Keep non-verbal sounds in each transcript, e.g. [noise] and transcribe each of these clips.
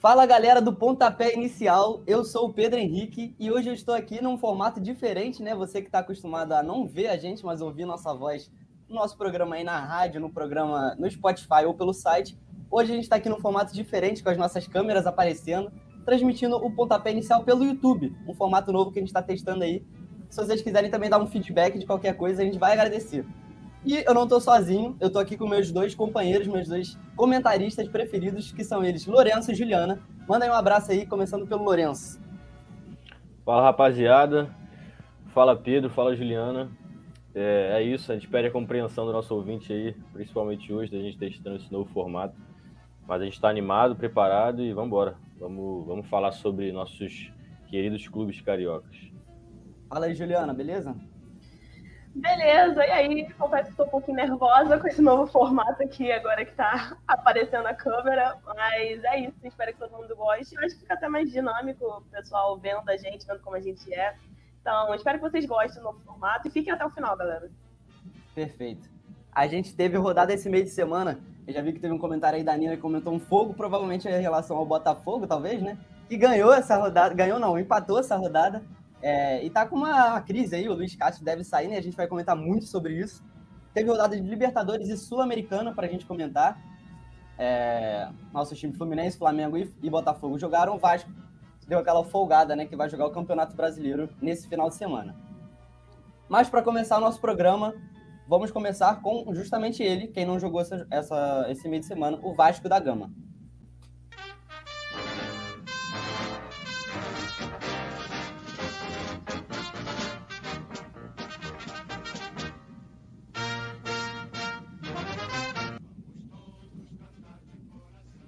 Fala galera do Pontapé Inicial, eu sou o Pedro Henrique e hoje eu estou aqui num formato diferente, né? Você que está acostumado a não ver a gente, mas ouvir nossa voz no nosso programa aí na rádio, no programa no Spotify ou pelo site. Hoje a gente está aqui num formato diferente, com as nossas câmeras aparecendo, transmitindo o Pontapé Inicial pelo YouTube, um formato novo que a gente está testando aí. Se vocês quiserem também dar um feedback de qualquer coisa, a gente vai agradecer. E eu não estou sozinho, eu estou aqui com meus dois companheiros, meus dois comentaristas preferidos, que são eles, Lourenço e Juliana. Manda aí um abraço aí, começando pelo Lourenço. Fala, rapaziada. Fala, Pedro. Fala, Juliana. É, é, isso, a gente pede a compreensão do nosso ouvinte aí, principalmente hoje, da gente testando esse novo formato. Mas a gente está animado, preparado e vamos embora. Vamos, vamos falar sobre nossos queridos clubes cariocas. Fala aí, Juliana, beleza? Beleza, e aí, confesso que estou um pouquinho nervosa com esse novo formato aqui, agora que está [laughs] aparecendo a câmera, mas é isso, espero que todo mundo goste. Eu acho que fica até mais dinâmico, o pessoal vendo a gente, vendo como a gente é. Então, espero que vocês gostem do novo formato e fiquem até o final, galera. Perfeito. A gente teve rodada esse meio de semana, eu já vi que teve um comentário aí da Nina que comentou um fogo, provavelmente em relação ao Botafogo, talvez, né? Que ganhou essa rodada, ganhou não, empatou essa rodada. É, e tá com uma crise aí, o Luiz Castro deve sair, né? A gente vai comentar muito sobre isso. Teve rodada de Libertadores e Sul-Americana para a gente comentar. É, nossos times Fluminense, Flamengo e, e Botafogo jogaram. O Vasco deu aquela folgada, né? Que vai jogar o Campeonato Brasileiro nesse final de semana. Mas para começar o nosso programa, vamos começar com justamente ele, quem não jogou essa, essa, esse meio de semana, o Vasco da Gama.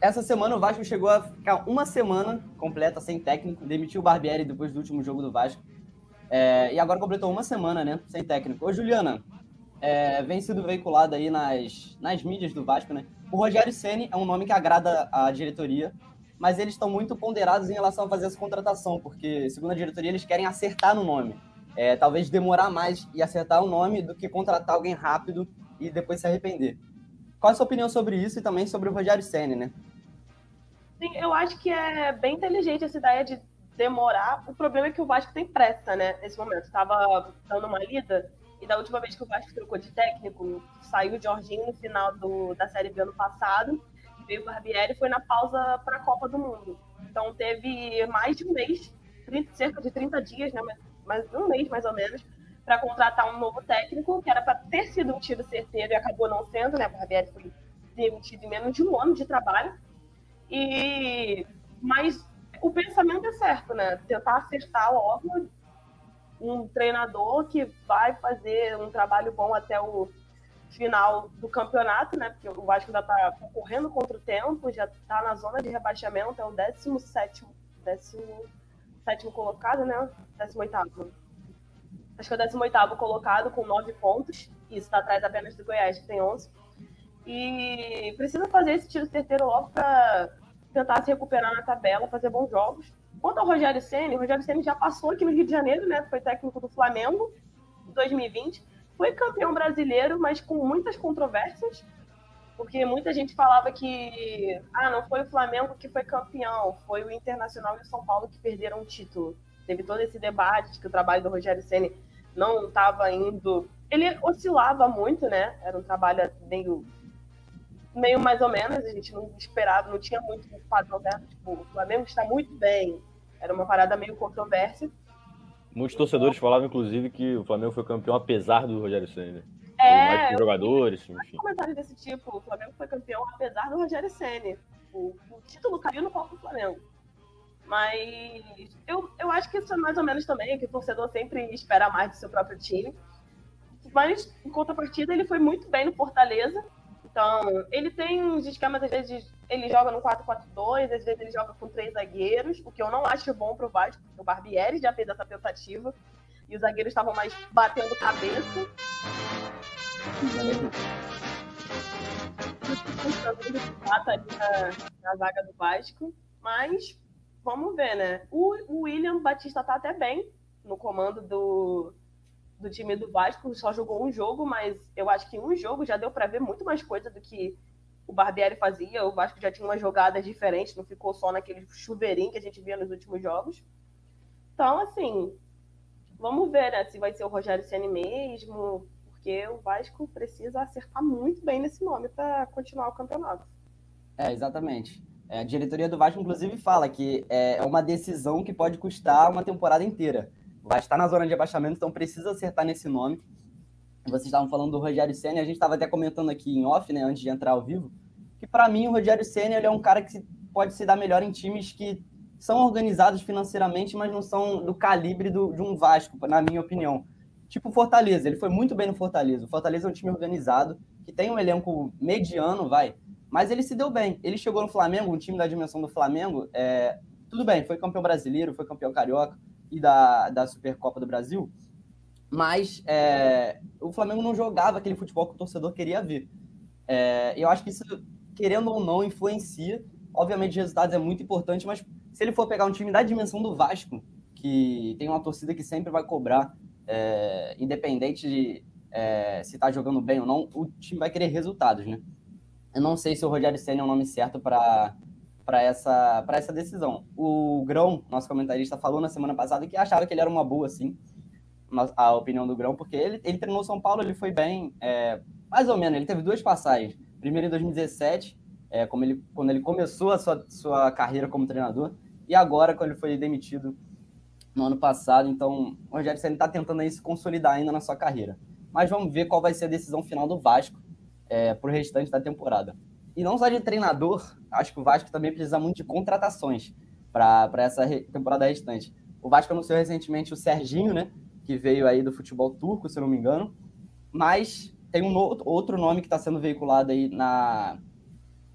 Essa semana o Vasco chegou a ficar uma semana completa sem técnico, demitiu o Barbieri depois do último jogo do Vasco. É, e agora completou uma semana, né, sem técnico. Ô, Juliana, é, vem sido veiculado aí nas, nas mídias do Vasco, né? O Rogério Ceni é um nome que agrada a diretoria, mas eles estão muito ponderados em relação a fazer essa contratação, porque, segundo a diretoria, eles querem acertar no nome. É, talvez demorar mais e acertar o nome do que contratar alguém rápido e depois se arrepender. Qual a sua opinião sobre isso e também sobre o Rogério Ceni, né? Sim, eu acho que é bem inteligente essa ideia de demorar. O problema é que o Vasco tem pressa, né? Nesse momento. Estava dando uma lida e da última vez que o Vasco trocou de técnico, saiu o Jorginho no final do, da Série B ano passado, veio o Barbieri foi na pausa para a Copa do Mundo. Então teve mais de um mês, 30, cerca de 30 dias, né? Mais um mês mais ou menos, para contratar um novo técnico, que era para ter sido um tiro certeiro e acabou não sendo, né? O Barbieri foi demitido em menos de um ano de trabalho. E mas o pensamento é certo, né? Tentar acertar logo um treinador que vai fazer um trabalho bom até o final do campeonato, né? Porque o Vasco ainda está correndo contra o tempo, já está na zona de rebaixamento, é o 17 17 colocado, né? 18 Acho que é o 18 colocado com 9 pontos. Isso está atrás apenas do Goiás, que tem 11. E precisa fazer esse tiro certeiro logo para tentar se recuperar na tabela, fazer bons jogos. Quanto ao Rogério Ceni, o Rogério Ceni já passou aqui no Rio de Janeiro, né? Foi técnico do Flamengo em 2020. Foi campeão brasileiro, mas com muitas controvérsias, porque muita gente falava que ah, não foi o Flamengo que foi campeão, foi o Internacional e o São Paulo que perderam o título. Teve todo esse debate de que o trabalho do Rogério Ceni não estava indo. Ele oscilava muito, né? Era um trabalho meio meio mais ou menos, a gente não esperava, não tinha muito padrão dela, tipo, o Flamengo está muito bem, era uma parada meio controversa. Muitos torcedores falavam, inclusive, que o Flamengo foi campeão apesar do Rogério Senna. É, mais jogadores, enfim. comentários desse tipo, o Flamengo foi campeão apesar do Rogério Senna. O, o título caiu no palco do Flamengo. Mas eu, eu acho que isso é mais ou menos também, que o torcedor sempre espera mais do seu próprio time. Mas, em contrapartida, ele foi muito bem no Fortaleza, então, ele tem uns esquemas, às vezes ele joga no 4-4-2, às vezes ele joga com três zagueiros, o que eu não acho bom pro Vasco, porque o Barbieri já fez essa tentativa, e os zagueiros estavam mais batendo cabeça. ali na, na zaga do Vasco, mas vamos ver, né? O, o William Batista tá até bem no comando do, do time do Vasco só jogou um jogo, mas eu acho que um jogo já deu para ver muito mais coisa do que o Barbieri fazia. O Vasco já tinha uma jogada diferente, não ficou só naquele chuveirinho que a gente via nos últimos jogos. Então, assim, vamos ver né, se vai ser o Rogério Ceni mesmo, porque o Vasco precisa acertar muito bem nesse nome para continuar o campeonato. É, exatamente. É, a diretoria do Vasco, inclusive, fala que é uma decisão que pode custar uma temporada inteira. Vasco está na zona de abaixamento, então precisa acertar nesse nome. Vocês estavam falando do Rogério Senna, a gente estava até comentando aqui em off, né, antes de entrar ao vivo, que para mim o Rogério Senna ele é um cara que pode se dar melhor em times que são organizados financeiramente, mas não são do calibre do, de um Vasco, na minha opinião. Tipo o Fortaleza, ele foi muito bem no Fortaleza. O Fortaleza é um time organizado, que tem um elenco mediano, vai, mas ele se deu bem. Ele chegou no Flamengo, um time da dimensão do Flamengo, é, tudo bem, foi campeão brasileiro, foi campeão carioca e da, da Supercopa do Brasil, mas é, o Flamengo não jogava aquele futebol que o torcedor queria ver. É, eu acho que isso, querendo ou não, influencia. Obviamente, resultados é muito importante, mas se ele for pegar um time da dimensão do Vasco, que tem uma torcida que sempre vai cobrar, é, independente de é, se está jogando bem ou não, o time vai querer resultados, né? Eu não sei se o Rogério Senna é o nome certo para para essa, essa decisão. O Grão, nosso comentarista, falou na semana passada que achava que ele era uma boa, sim a opinião do Grão, porque ele, ele treinou São Paulo, ele foi bem, é, mais ou menos, ele teve duas passagens. Primeiro em 2017, é, como ele, quando ele começou a sua, sua carreira como treinador, e agora quando ele foi demitido no ano passado. Então, o Rogério Senna está tentando aí se consolidar ainda na sua carreira. Mas vamos ver qual vai ser a decisão final do Vasco é, para o restante da temporada. E não só de treinador, acho que o Vasco também precisa muito de contratações para essa temporada restante. O Vasco anunciou recentemente o Serginho, né? que veio aí do futebol turco, se eu não me engano. Mas tem um outro nome que está sendo veiculado aí na,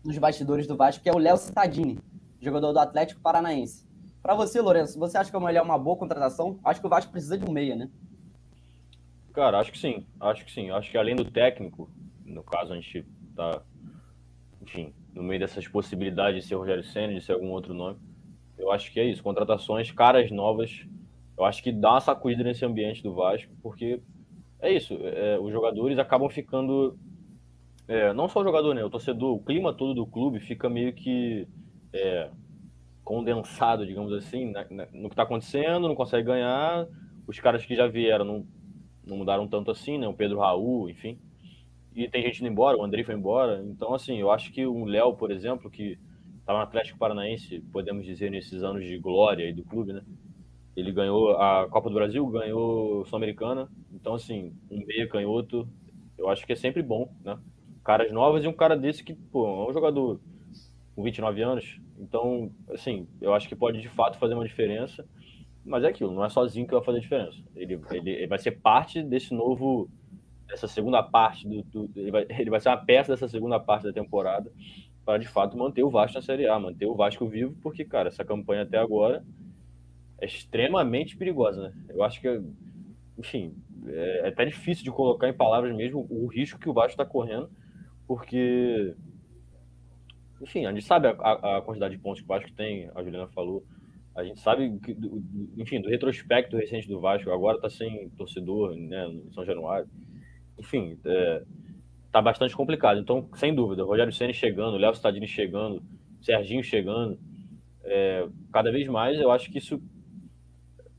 nos bastidores do Vasco, que é o Léo Cittadini, jogador do Atlético Paranaense. Para você, Lourenço, você acha que ele é uma boa contratação? Acho que o Vasco precisa de um meia, né? Cara, acho que sim. Acho que sim. Acho que além do técnico, no caso a gente tá, enfim, no meio dessas possibilidades de ser Rogério Senna, de ser algum outro nome, eu acho que é isso. Contratações, caras novas eu acho que dá uma sacudida nesse ambiente do Vasco, porque é isso, é, os jogadores acabam ficando. É, não só o jogador, né? O torcedor, o clima todo do clube fica meio que é, condensado, digamos assim, na, na, no que está acontecendo, não consegue ganhar. Os caras que já vieram não, não mudaram tanto assim, né? O Pedro Raul, enfim. E tem gente indo embora, o André foi embora. Então, assim, eu acho que o Léo, por exemplo, que estava no Atlético Paranaense, podemos dizer, nesses anos de glória do clube, né? Ele ganhou a Copa do Brasil, ganhou Sul-Americana. Então, assim, um meio canhoto, eu acho que é sempre bom, né? Caras novas e um cara desse que, pô, é um jogador com 29 anos. Então, assim, eu acho que pode de fato fazer uma diferença. Mas é aquilo, não é sozinho que vai fazer diferença. Ele, ele, ele vai ser parte desse novo, dessa segunda parte do, do ele, vai, [laughs] ele vai ser uma peça dessa segunda parte da temporada para de fato manter o Vasco na Série A, manter o Vasco vivo, porque, cara, essa campanha até agora é extremamente perigosa, né? Eu acho que, enfim, é, é até difícil de colocar em palavras mesmo o risco que o Vasco está correndo, porque, enfim, a gente sabe a, a, quantidade de pontos que o Vasco tem, a Juliana falou, a gente sabe, que, enfim, do retrospecto recente do Vasco, agora está sem torcedor, né, em São Januário, enfim, é, tá bastante complicado. Então, sem dúvida, Rogério Senna chegando, Léo Stadini chegando, Serginho chegando, é, cada vez mais eu acho que isso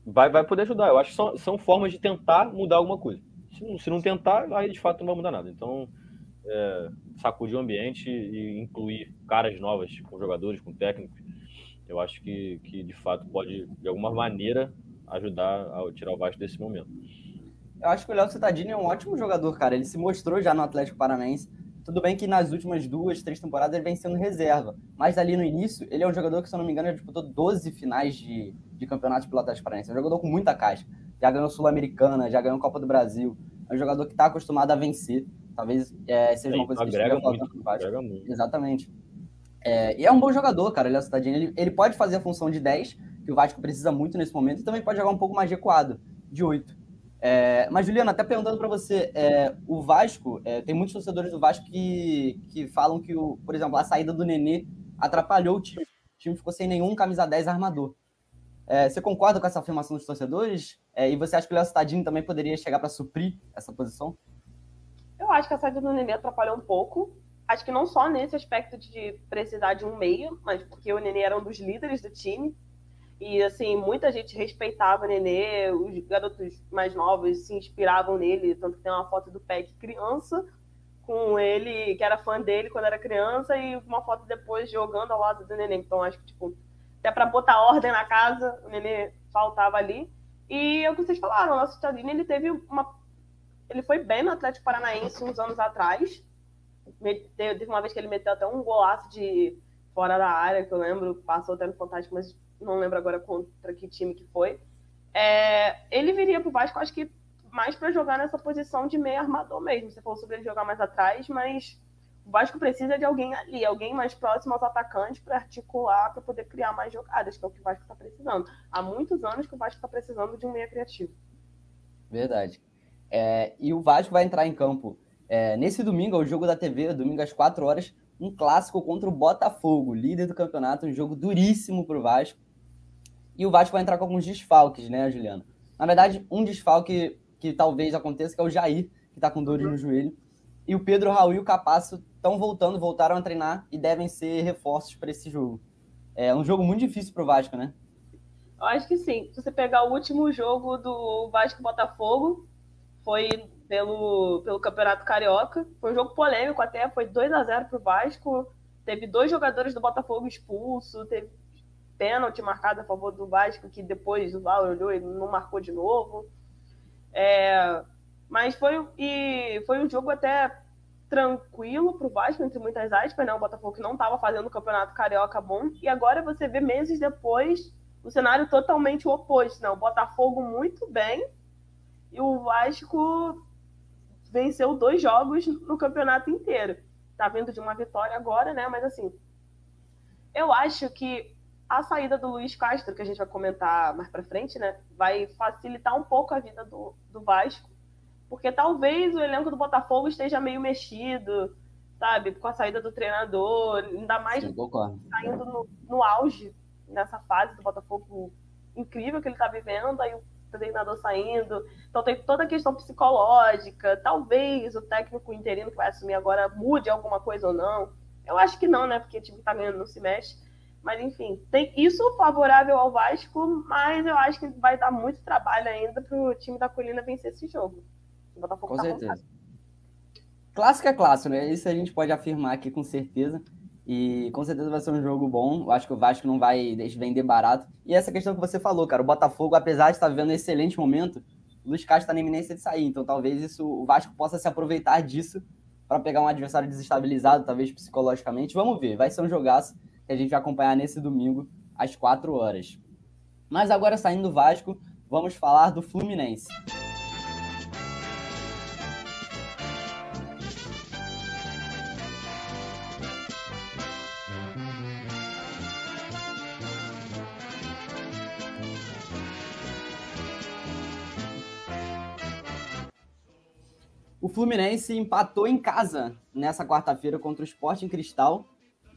vai, vai poder ajudar. Eu acho que são, são formas de tentar mudar alguma coisa. Se não, se não tentar, aí de fato não vai mudar nada. Então, é, sacudir o ambiente e incluir caras novas com jogadores, com técnicos, eu acho que, que de fato pode, de alguma maneira, ajudar a tirar o Vasco desse momento. Eu acho que o Léo Cittadini é um ótimo jogador, cara. Ele se mostrou já no Atlético Paranaense. Tudo bem que nas últimas duas, três temporadas ele vem sendo reserva. Mas ali no início, ele é um jogador que, se eu não me engano, ele disputou 12 finais de, de campeonatos pelo Atlético Paranaense. É um jogador com muita caixa. Já ganhou Sul-Americana, já ganhou Copa do Brasil. É um jogador que está acostumado a vencer. Talvez é, seja uma coisa que esteja no Vasco. Exatamente. É, e é um bom jogador, cara, ele é Cidadinho. Ele, ele pode fazer a função de 10, que o Vasco precisa muito nesse momento, e também pode jogar um pouco mais recuado, de 8. É, mas, Juliana, até perguntando para você, é, o Vasco, é, tem muitos torcedores do Vasco que, que falam que, o, por exemplo, a saída do Nenê atrapalhou o time. O time ficou sem nenhum camisa 10 armador. É, você concorda com essa afirmação dos torcedores? É, e você acha que o Léo Cittadini também poderia chegar para suprir essa posição? Eu acho que a saída do Nenê atrapalhou um pouco, acho que não só nesse aspecto de precisar de um meio, mas porque o Nenê era um dos líderes do time. E, assim, muita gente respeitava o Nenê, os garotos mais novos se inspiravam nele, tanto que tem uma foto do Peck criança com ele, que era fã dele quando era criança, e uma foto depois jogando ao lado do Nenê. Então, acho que, tipo, até para botar ordem na casa, o Nenê faltava ali. E é o que vocês falaram, o nosso Stadini, ele teve uma... Ele foi bem no Atlético Paranaense uns anos atrás, Teve uma vez que ele meteu até um golaço de fora da área, que eu lembro, passou até no Fantástico, mas não lembro agora contra que time que foi. É, ele viria pro Vasco, acho que mais para jogar nessa posição de meio armador mesmo. Você falou sobre ele jogar mais atrás, mas o Vasco precisa de alguém ali, alguém mais próximo aos atacantes para articular, para poder criar mais jogadas, que é o que o Vasco está precisando. Há muitos anos que o Vasco está precisando de um meia criativo. Verdade. É, e o Vasco vai entrar em campo é, nesse domingo, é o jogo da TV, domingo às 4 horas, um clássico contra o Botafogo, líder do campeonato, um jogo duríssimo para o Vasco. E o Vasco vai entrar com alguns desfalques, né, Juliano? Na verdade, um desfalque que talvez aconteça, que é o Jair, que está com dores no joelho. E o Pedro, Raul e o Capasso estão voltando, voltaram a treinar e devem ser reforços para esse jogo. É um jogo muito difícil para o Vasco, né? Eu acho que sim. Se você pegar o último jogo do Vasco Botafogo, foi pelo, pelo Campeonato Carioca. Foi um jogo polêmico até, foi 2 a 0 para o Vasco. Teve dois jogadores do Botafogo expulso, teve pênalti marcado a favor do Vasco, que depois o Val olhou e não marcou de novo. É, mas foi, e foi um jogo até tranquilo para o Vasco, entre muitas aspas, né? O Botafogo que não estava fazendo o Campeonato Carioca bom. E agora você vê meses depois o cenário totalmente oposto, né? O Botafogo muito bem e o Vasco venceu dois jogos no campeonato inteiro. Tá vindo de uma vitória agora, né? Mas assim, eu acho que a saída do Luiz Castro, que a gente vai comentar mais para frente, né, vai facilitar um pouco a vida do, do Vasco, porque talvez o elenco do Botafogo esteja meio mexido, sabe, com a saída do treinador, ainda mais Sim, saindo no, no auge nessa fase do Botafogo incrível que ele está vivendo, aí o treinador saindo. Então tem toda a questão psicológica. Talvez o técnico interino que vai assumir agora mude alguma coisa ou não. Eu acho que não, né? Porque o time que tá ganhando não se mexe. Mas enfim, tem isso favorável ao Vasco, mas eu acho que vai dar muito trabalho ainda pro time da Colina vencer esse jogo. O Botafogo com tá certeza. Clássico é clássico, né? Isso a gente pode afirmar aqui com certeza. E com certeza vai ser um jogo bom. Eu acho que o Vasco não vai vender barato. E essa questão que você falou, cara, o Botafogo, apesar de estar vivendo um excelente momento, o Luiz Castro está na iminência de sair. Então talvez isso o Vasco possa se aproveitar disso para pegar um adversário desestabilizado, talvez psicologicamente. Vamos ver, vai ser um jogaço que a gente vai acompanhar nesse domingo às 4 horas. Mas agora saindo do Vasco, vamos falar do Fluminense. O Fluminense empatou em casa nessa quarta-feira contra o Sport em Cristal.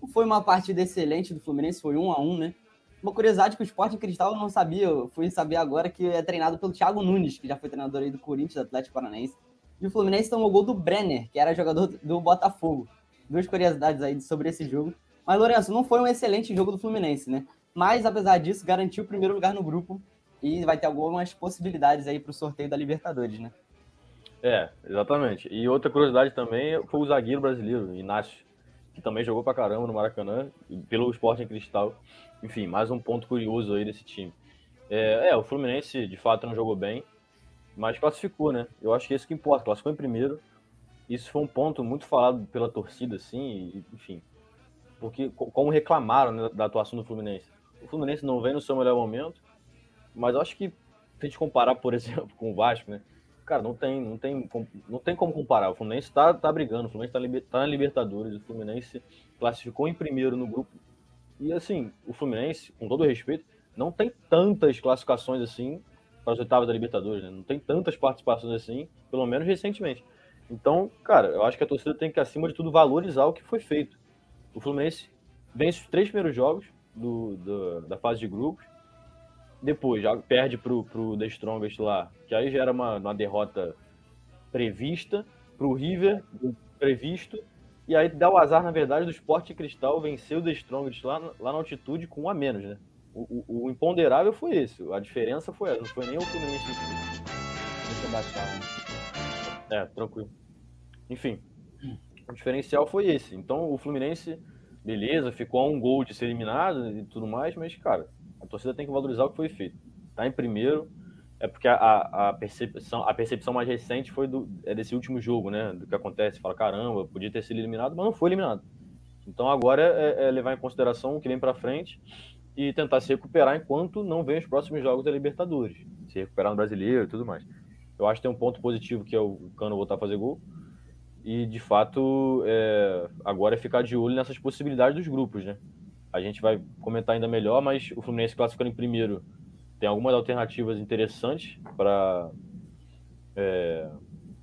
Foi uma partida excelente do Fluminense, foi um a um, né? Uma curiosidade que o Sport em Cristal não sabia, eu fui saber agora que é treinado pelo Thiago Nunes, que já foi treinador aí do Corinthians, do Atlético Paranaense. E o Fluminense tomou gol do Brenner, que era jogador do Botafogo. Duas curiosidades aí sobre esse jogo. Mas, Lourenço, não foi um excelente jogo do Fluminense, né? Mas, apesar disso, garantiu o primeiro lugar no grupo e vai ter algumas possibilidades aí para o sorteio da Libertadores, né? É, exatamente. E outra curiosidade também foi o zagueiro brasileiro, Inácio, que também jogou pra caramba no Maracanã, pelo Sporting Cristal. Enfim, mais um ponto curioso aí desse time. É, é, o Fluminense de fato não jogou bem, mas classificou, né? Eu acho que é isso que importa, classificou em primeiro. Isso foi um ponto muito falado pela torcida, assim, enfim. Porque como reclamaram né, da atuação do Fluminense. O Fluminense não vem no seu melhor momento, mas eu acho que se a gente comparar, por [laughs] exemplo, com o Vasco, né? Cara, não tem, não tem, não tem como comparar. O Fluminense está tá brigando, o Fluminense está tá na Libertadores, o Fluminense classificou em primeiro no grupo. E assim, o Fluminense, com todo respeito, não tem tantas classificações assim para as oitavas da Libertadores, né? Não tem tantas participações assim, pelo menos recentemente. Então, cara, eu acho que a torcida tem que, acima de tudo, valorizar o que foi feito. O Fluminense vence os três primeiros jogos do, do da fase de grupos, depois já perde pro, pro The Strongest lá, que aí já era uma, uma derrota prevista, pro River, previsto, E aí dá o azar, na verdade, do Sport Cristal vencer o The Strongest lá, lá na altitude com um a menos, né? O, o, o, imponderável foi esse, a diferença foi essa, não foi nem o Fluminense. Deixa eu baixar. Né? É, tranquilo. Enfim, o diferencial foi esse. Então o Fluminense, beleza, ficou a um gol de ser eliminado e tudo mais, mas, cara, a torcida tem que valorizar o que foi feito. Tá em primeiro, é porque a, a, percepção, a percepção mais recente foi do, é desse último jogo, né? Do que acontece. Fala, caramba, podia ter sido eliminado, mas não foi eliminado. Então agora é, é levar em consideração o que vem para frente e tentar se recuperar enquanto não vem os próximos jogos da Libertadores. Se recuperar no brasileiro e tudo mais. Eu acho que tem um ponto positivo que é o Cano voltar a fazer gol. E de fato, é, agora é ficar de olho nessas possibilidades dos grupos, né? A gente vai comentar ainda melhor, mas o Fluminense classificando em primeiro tem algumas alternativas interessantes para é,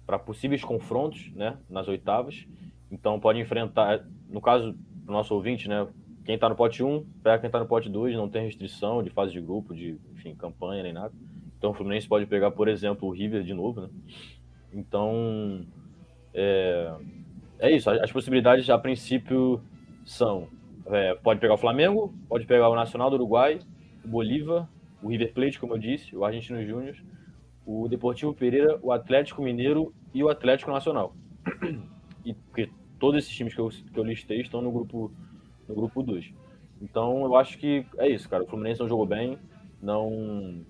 para possíveis confrontos, né? Nas oitavas. Então pode enfrentar, no caso do nosso ouvinte, né? Quem está no pote 1, pega quem está no pote 2, não tem restrição de fase de grupo, de enfim, campanha nem nada. Então o Fluminense pode pegar, por exemplo, o River de novo, né? Então é, é isso. As possibilidades a princípio são: é, pode pegar o Flamengo, pode pegar o Nacional do Uruguai, o Bolívar, o River Plate, como eu disse, o Argentino Júnior, o Deportivo Pereira, o Atlético Mineiro e o Atlético Nacional. [clears throat] E porque todos esses times que eu, que eu listei estão no grupo no grupo 2. Então eu acho que é isso, cara. O Fluminense não jogou bem, não,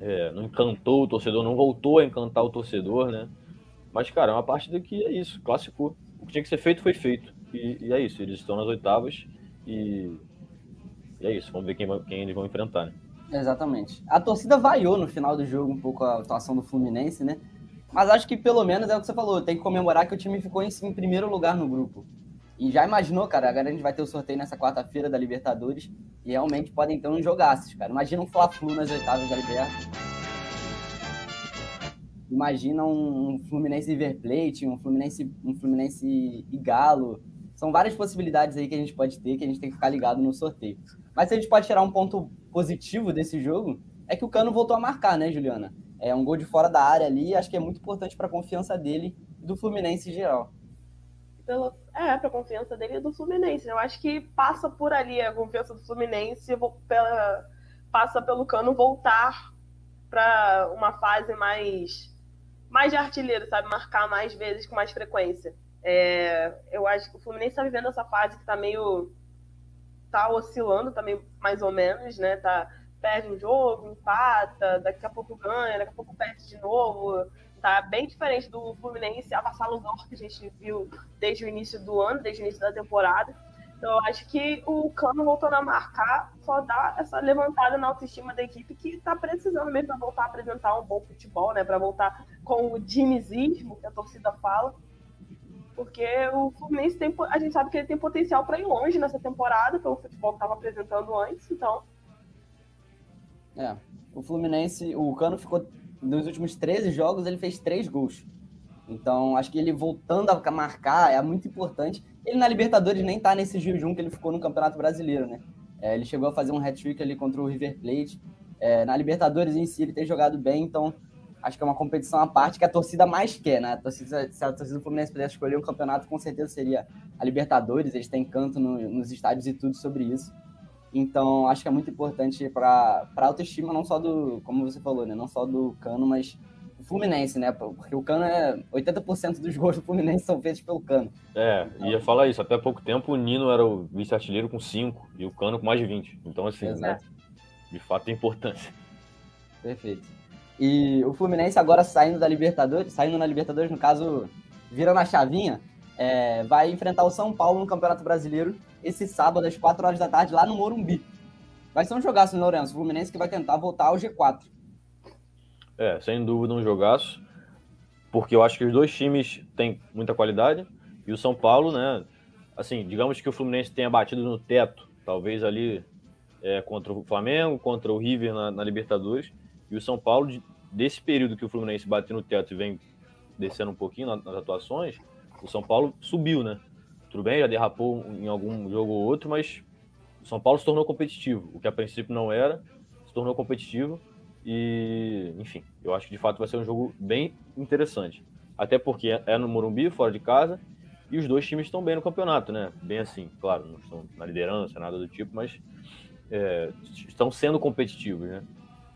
é, não encantou o torcedor, não voltou a encantar o torcedor, né? Mas, cara, é uma partida que é isso, classificou. O que tinha que ser feito foi feito. E, e é isso, eles estão nas oitavas e, e é isso. Vamos ver quem, quem eles vão enfrentar, né? Exatamente. A torcida vaiou no final do jogo um pouco a atuação do Fluminense, né? Mas acho que pelo menos é o que você falou, tem que comemorar que o time ficou em, em primeiro lugar no grupo. E já imaginou, cara, agora a gente vai ter o sorteio nessa quarta-feira da Libertadores e realmente podem ter uns jogaços, cara. Imagina um Fla-Flu nas oitavas da Libertadores. Imagina um Fluminense River Plate, um Fluminense, um Fluminense e Galo. São várias possibilidades aí que a gente pode ter, que a gente tem que ficar ligado no sorteio. Mas se a gente pode tirar um ponto positivo desse jogo, é que o Cano voltou a marcar, né, Juliana? É um gol de fora da área ali, acho que é muito importante para a confiança dele e do Fluminense em geral pelo, é, pra confiança dele e do Fluminense. Eu acho que passa por ali a confiança do Fluminense, pela, passa pelo Cano voltar para uma fase mais, mais de artilheiro, sabe? Marcar mais vezes com mais frequência. É, eu acho que o Fluminense está vivendo essa fase que está meio. tá oscilando também, mais ou menos, né? Tá, perde um jogo, empata, daqui a pouco ganha, daqui a pouco perde de novo tá bem diferente do Fluminense avassalador que a gente viu desde o início do ano, desde o início da temporada. Então, eu acho que o Cano voltando a marcar só dá essa levantada na autoestima da equipe que está precisando mesmo para voltar a apresentar um bom futebol, né? Para voltar com o dinizismo que a torcida fala. Porque o Fluminense tem, a gente sabe que ele tem potencial para ir longe nessa temporada, pelo futebol que estava apresentando antes, então. É, o Fluminense, o Cano ficou nos últimos 13 jogos, ele fez três gols. Então, acho que ele voltando a marcar é muito importante. Ele na Libertadores nem tá nesse jejum que ele ficou no Campeonato Brasileiro, né? É, ele chegou a fazer um hat-trick ali contra o River Plate. É, na Libertadores em si, ele tem jogado bem, então acho que é uma competição à parte que a torcida mais quer, né? A torcida, se a torcida do Fluminense pudesse escolher um campeonato, com certeza seria a Libertadores. Eles têm canto no, nos estádios e tudo sobre isso. Então, acho que é muito importante para a autoestima, não só do, como você falou, né? Não só do Cano, mas do Fluminense, né? Porque o Cano é. 80% dos gols do Fluminense são feitos pelo Cano. É, ia falar isso. Até pouco tempo o Nino era o vice-artilheiro com 5 e o Cano com mais de 20. Então, assim, né? de fato tem importância. Perfeito. E o Fluminense agora saindo da Libertadores, saindo na Libertadores, no caso, vira na chavinha, é, vai enfrentar o São Paulo no Campeonato Brasileiro esse sábado às 4 horas da tarde lá no Morumbi. Vai ser um jogaço, né, Lourenço? O Fluminense que vai tentar voltar ao G4. É, sem dúvida um jogaço, porque eu acho que os dois times têm muita qualidade e o São Paulo, né? Assim, digamos que o Fluminense tenha batido no teto, talvez ali é, contra o Flamengo, contra o River na, na Libertadores, e o São Paulo, desse período que o Fluminense bateu no teto e vem descendo um pouquinho nas atuações, o São Paulo subiu, né? Tudo bem, já derrapou em algum jogo ou outro, mas o São Paulo se tornou competitivo, o que a princípio não era, se tornou competitivo e, enfim, eu acho que de fato vai ser um jogo bem interessante. Até porque é no Morumbi, fora de casa, E os dois times estão bem no campeonato, né? Bem assim, claro, não estão na liderança, nada do tipo, mas é, estão sendo competitivos, né?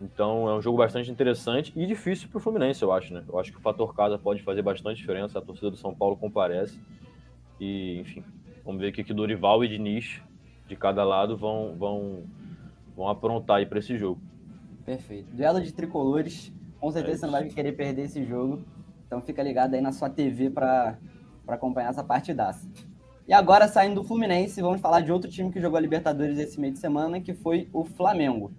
Então é um jogo bastante interessante e difícil para o Fluminense, eu acho, né? Eu acho que o fator casa pode fazer bastante diferença. A torcida do São Paulo comparece. E, enfim, vamos ver o que, que Dorival e Diniz, de cada lado, vão, vão, vão aprontar aí para esse jogo. Perfeito. Duelo de tricolores. Com certeza é você não vai querer perder esse jogo. Então fica ligado aí na sua TV para acompanhar essa partidaça. E agora, saindo do Fluminense, vamos falar de outro time que jogou a Libertadores esse meio de semana, que foi o Flamengo.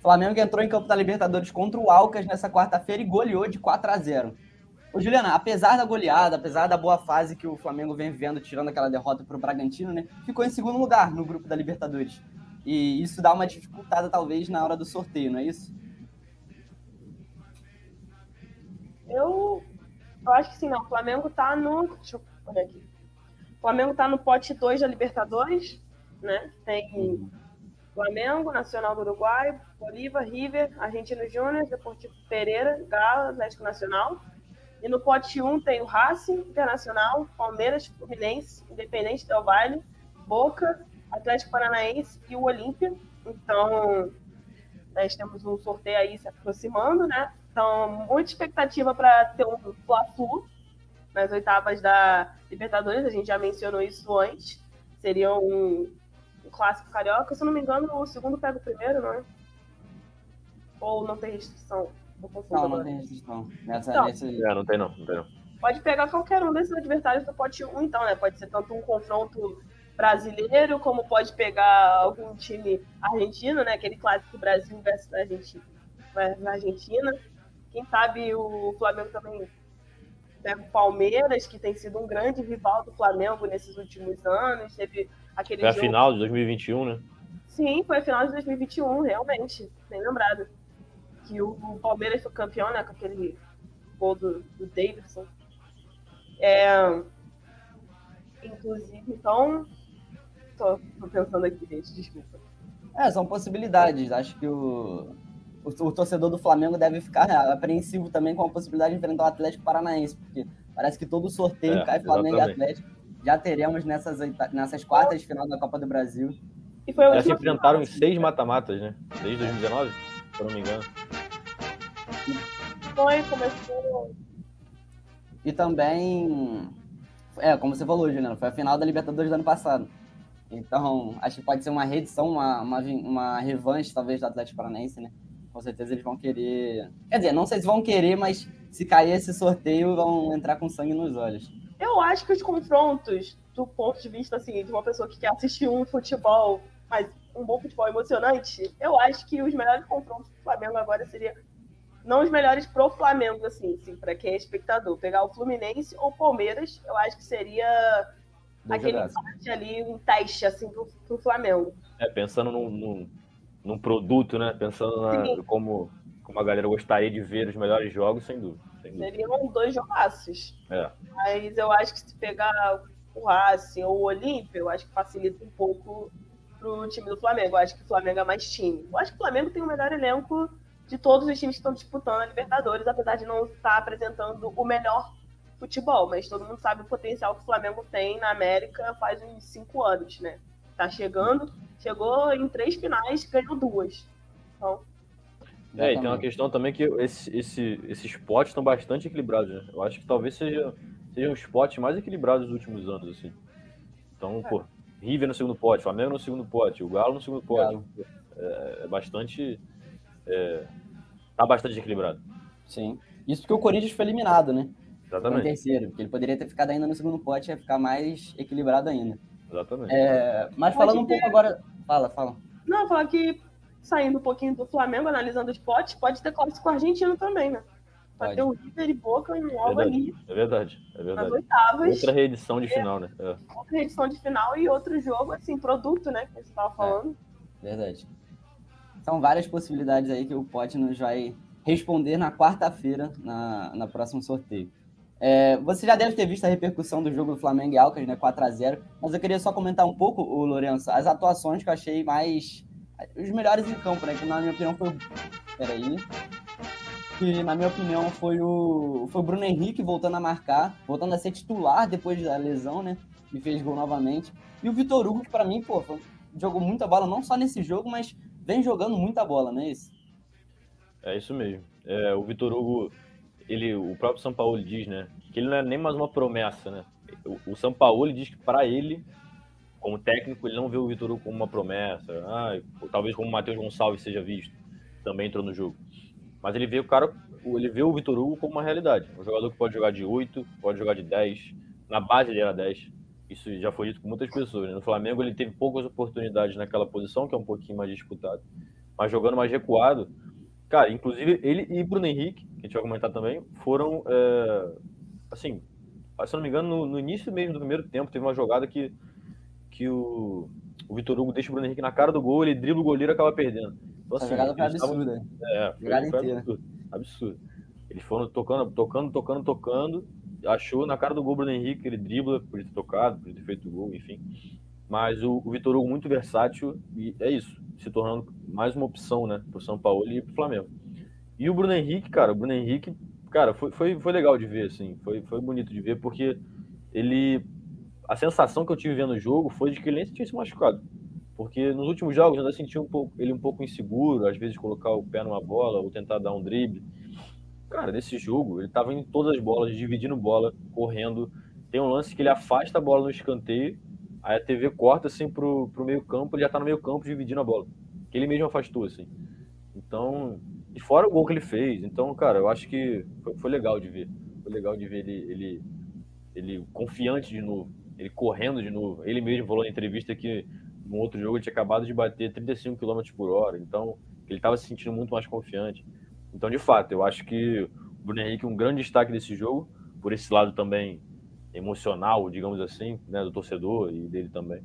Flamengo entrou em campo da Libertadores contra o Alcas nessa quarta-feira e goleou de 4 a 0. Ô, Juliana, apesar da goleada, apesar da boa fase que o Flamengo vem vivendo, tirando aquela derrota para o Bragantino, né, ficou em segundo lugar no grupo da Libertadores. E isso dá uma dificultada, talvez, na hora do sorteio, não é isso? Eu, eu acho que sim, não. O Flamengo tá no. Deixa eu olhar aqui. O Flamengo tá no pote 2 da Libertadores, né? Tem Flamengo, Nacional do Uruguai, Bolívar, River, Argentino Júnior, Deportivo Pereira, Galo, Atlético Nacional. E no pote 1 tem o Racing Internacional, Palmeiras, Fluminense, Independente Del Valle, Boca, Atlético Paranaense e o Olímpia. Então, nós temos um sorteio aí se aproximando, né? Então, muita expectativa para ter um Fla-Flu nas oitavas da Libertadores, a gente já mencionou isso antes. Seria um, um clássico carioca. Se eu não me engano, o segundo pega o primeiro, não é? Ou não tem restrição? Não, não tem restrição. Nessa, então, nesse... é, não tem não, não tem não. Pode pegar qualquer um desses adversários do pote 1, então, né? Pode ser tanto um confronto brasileiro, como pode pegar algum time argentino, né? Aquele clássico Brasil versus Argentina. Na Argentina. Quem sabe o Flamengo também pega o Palmeiras, que tem sido um grande rival do Flamengo nesses últimos anos. Teve aquele Foi a final de 2021, né? Sim, foi a final de 2021, realmente. Bem lembrado que o, Palmeiras foi campeão, né? Com aquele gol do, do Davidson. É, inclusive, então. Tô, tô, pensando aqui, gente, desculpa. É, são possibilidades. Acho que o, o, o, torcedor do Flamengo deve ficar apreensivo também com a possibilidade de enfrentar o Atlético Paranaense, porque parece que todo sorteio é, cai Flamengo exatamente. e Atlético. Já teremos nessas, nessas quartas de final da Copa do Brasil. E foi Já se enfrentaram em seis mata-matas, né? Desde 2019, se eu não me engano. Foi, começou. E também, é, como você falou, Juliano, foi a final da Libertadores do ano passado. Então, acho que pode ser uma reedição, uma, uma, uma revanche, talvez, do Atlético Paranaense, né? Com certeza eles vão querer. Quer dizer, não sei se vão querer, mas se cair esse sorteio, vão entrar com sangue nos olhos. Eu acho que os confrontos, do ponto de vista assim, de uma pessoa que quer assistir um futebol, mas um bom futebol emocionante, eu acho que os melhores confrontos do Flamengo agora seria não os melhores pro Flamengo, assim, assim para quem é espectador. Pegar o Fluminense ou Palmeiras, eu acho que seria aquele empate ali, um teste, assim, pro, pro Flamengo. É, pensando num, num, num produto, né? Pensando na, como, como a galera gostaria de ver os melhores jogos, sem dúvida. Sem dúvida. Seriam dois jogaços. É. Mas eu acho que se pegar o Racing ou o Olímpio, eu acho que facilita um pouco pro time do Flamengo. Eu acho que o Flamengo é mais time. Eu acho que o Flamengo tem o melhor elenco de todos os times que estão disputando a Libertadores, apesar de não estar apresentando o melhor futebol, mas todo mundo sabe o potencial que o Flamengo tem na América faz uns cinco anos, né? Tá chegando, chegou em três finais, ganhou duas. Então. É, e tem uma questão também que esse, esse, esses potes estão bastante equilibrados, né? Eu acho que talvez seja, sejam os potes mais equilibrados dos últimos anos, assim. Então, é. pô, River no segundo pote, Flamengo no segundo pote, o Galo no segundo pote. É, é, bastante. É, tá bastante equilibrado. Sim. Isso porque o Corinthians foi eliminado, né? Exatamente. Foi em terceiro, porque ele poderia ter ficado ainda no segundo pote e ia ficar mais equilibrado ainda. Exatamente. É, mas falando um pouco agora. Fala, fala. Não, falar que saindo um pouquinho do Flamengo, analisando os potes, pode ter clássico argentino também, né? Pode ter o River e Boca em um alvo ali. É verdade, é verdade. Nas oitavas. Outra reedição de final, né? É. Outra reedição de final e outro jogo, assim, produto, né? Que você estava falando. É, verdade. São várias possibilidades aí que o Pote nos vai responder na quarta-feira, na, na próximo sorteio. É, você já deve ter visto a repercussão do jogo do Flamengo e Alcas, né? 4x0. Mas eu queria só comentar um pouco, o Lourenço, as atuações que eu achei mais. Os melhores em campo, né? Que na minha opinião foi. Peraí. Que na minha opinião foi o. Foi o Bruno Henrique voltando a marcar, voltando a ser titular depois da lesão, né? E fez gol novamente. E o Vitor Hugo, que pra mim, pô, jogou muita bola, não só nesse jogo, mas vem jogando muita bola, não é isso? É isso mesmo. É, o Vitor Hugo ele, o próprio São Paulo diz, né, que ele não é nem mais uma promessa, né? O, o São Paulo diz que para ele, como técnico, ele não vê o Vitor Hugo como uma promessa. Ah, talvez como o Matheus Gonçalves seja visto, também entrou no jogo. Mas ele vê o cara, ele vê o Vitor Hugo como uma realidade. Um jogador que pode jogar de 8, pode jogar de 10. Na base ele era 10. Isso já foi dito com muitas pessoas. Né? No Flamengo ele teve poucas oportunidades naquela posição, que é um pouquinho mais disputado. Mas jogando mais recuado, Cara, inclusive ele e Bruno Henrique, que a gente vai comentar também, foram, é, assim, se não me engano, no, no, início mesmo do primeiro tempo, teve uma jogada que, que o, o Vitor Hugo deixa o Bruno Henrique na cara do gol, ele dribla o goleiro e acaba perdendo. Então, assim, jogada foi absurda. É, foi, jogada foi absurdo, absurdo. Eles foram tocando, tocando, tocando, tocando, achou na cara do gol Bruno Henrique, ele dribla, por ter tocado, por ter feito o gol, enfim. Mas o, o Vitor Hugo muito versátil e é isso, se tornando mais uma opção, né, pro São Paulo e pro Flamengo. E o Bruno Henrique, cara, o Bruno Henrique, cara, foi, foi, foi legal de ver, assim, foi, foi bonito de ver, porque ele. A sensação que eu tive vendo o jogo foi de que ele nem tinha se machucado. Porque nos últimos jogos eu ainda senti um pouco, ele um pouco inseguro, às vezes colocar o pé numa bola ou tentar dar um drible. Cara, nesse jogo, ele tava em todas as bolas, dividindo bola, correndo. Tem um lance que ele afasta a bola no escanteio Aí a TV corta assim pro, pro meio campo, ele já tá no meio campo dividindo a bola. Que ele mesmo afastou, assim. Então, e fora o gol que ele fez. Então, cara, eu acho que foi, foi legal de ver. Foi legal de ver ele, ele, ele confiante de novo. Ele correndo de novo. Ele mesmo falou na entrevista que no outro jogo ele tinha acabado de bater 35 km por hora. Então, ele estava se sentindo muito mais confiante. Então, de fato, eu acho que o Bruno Henrique é um grande destaque desse jogo. Por esse lado também emocional, digamos assim, né, do torcedor e dele também.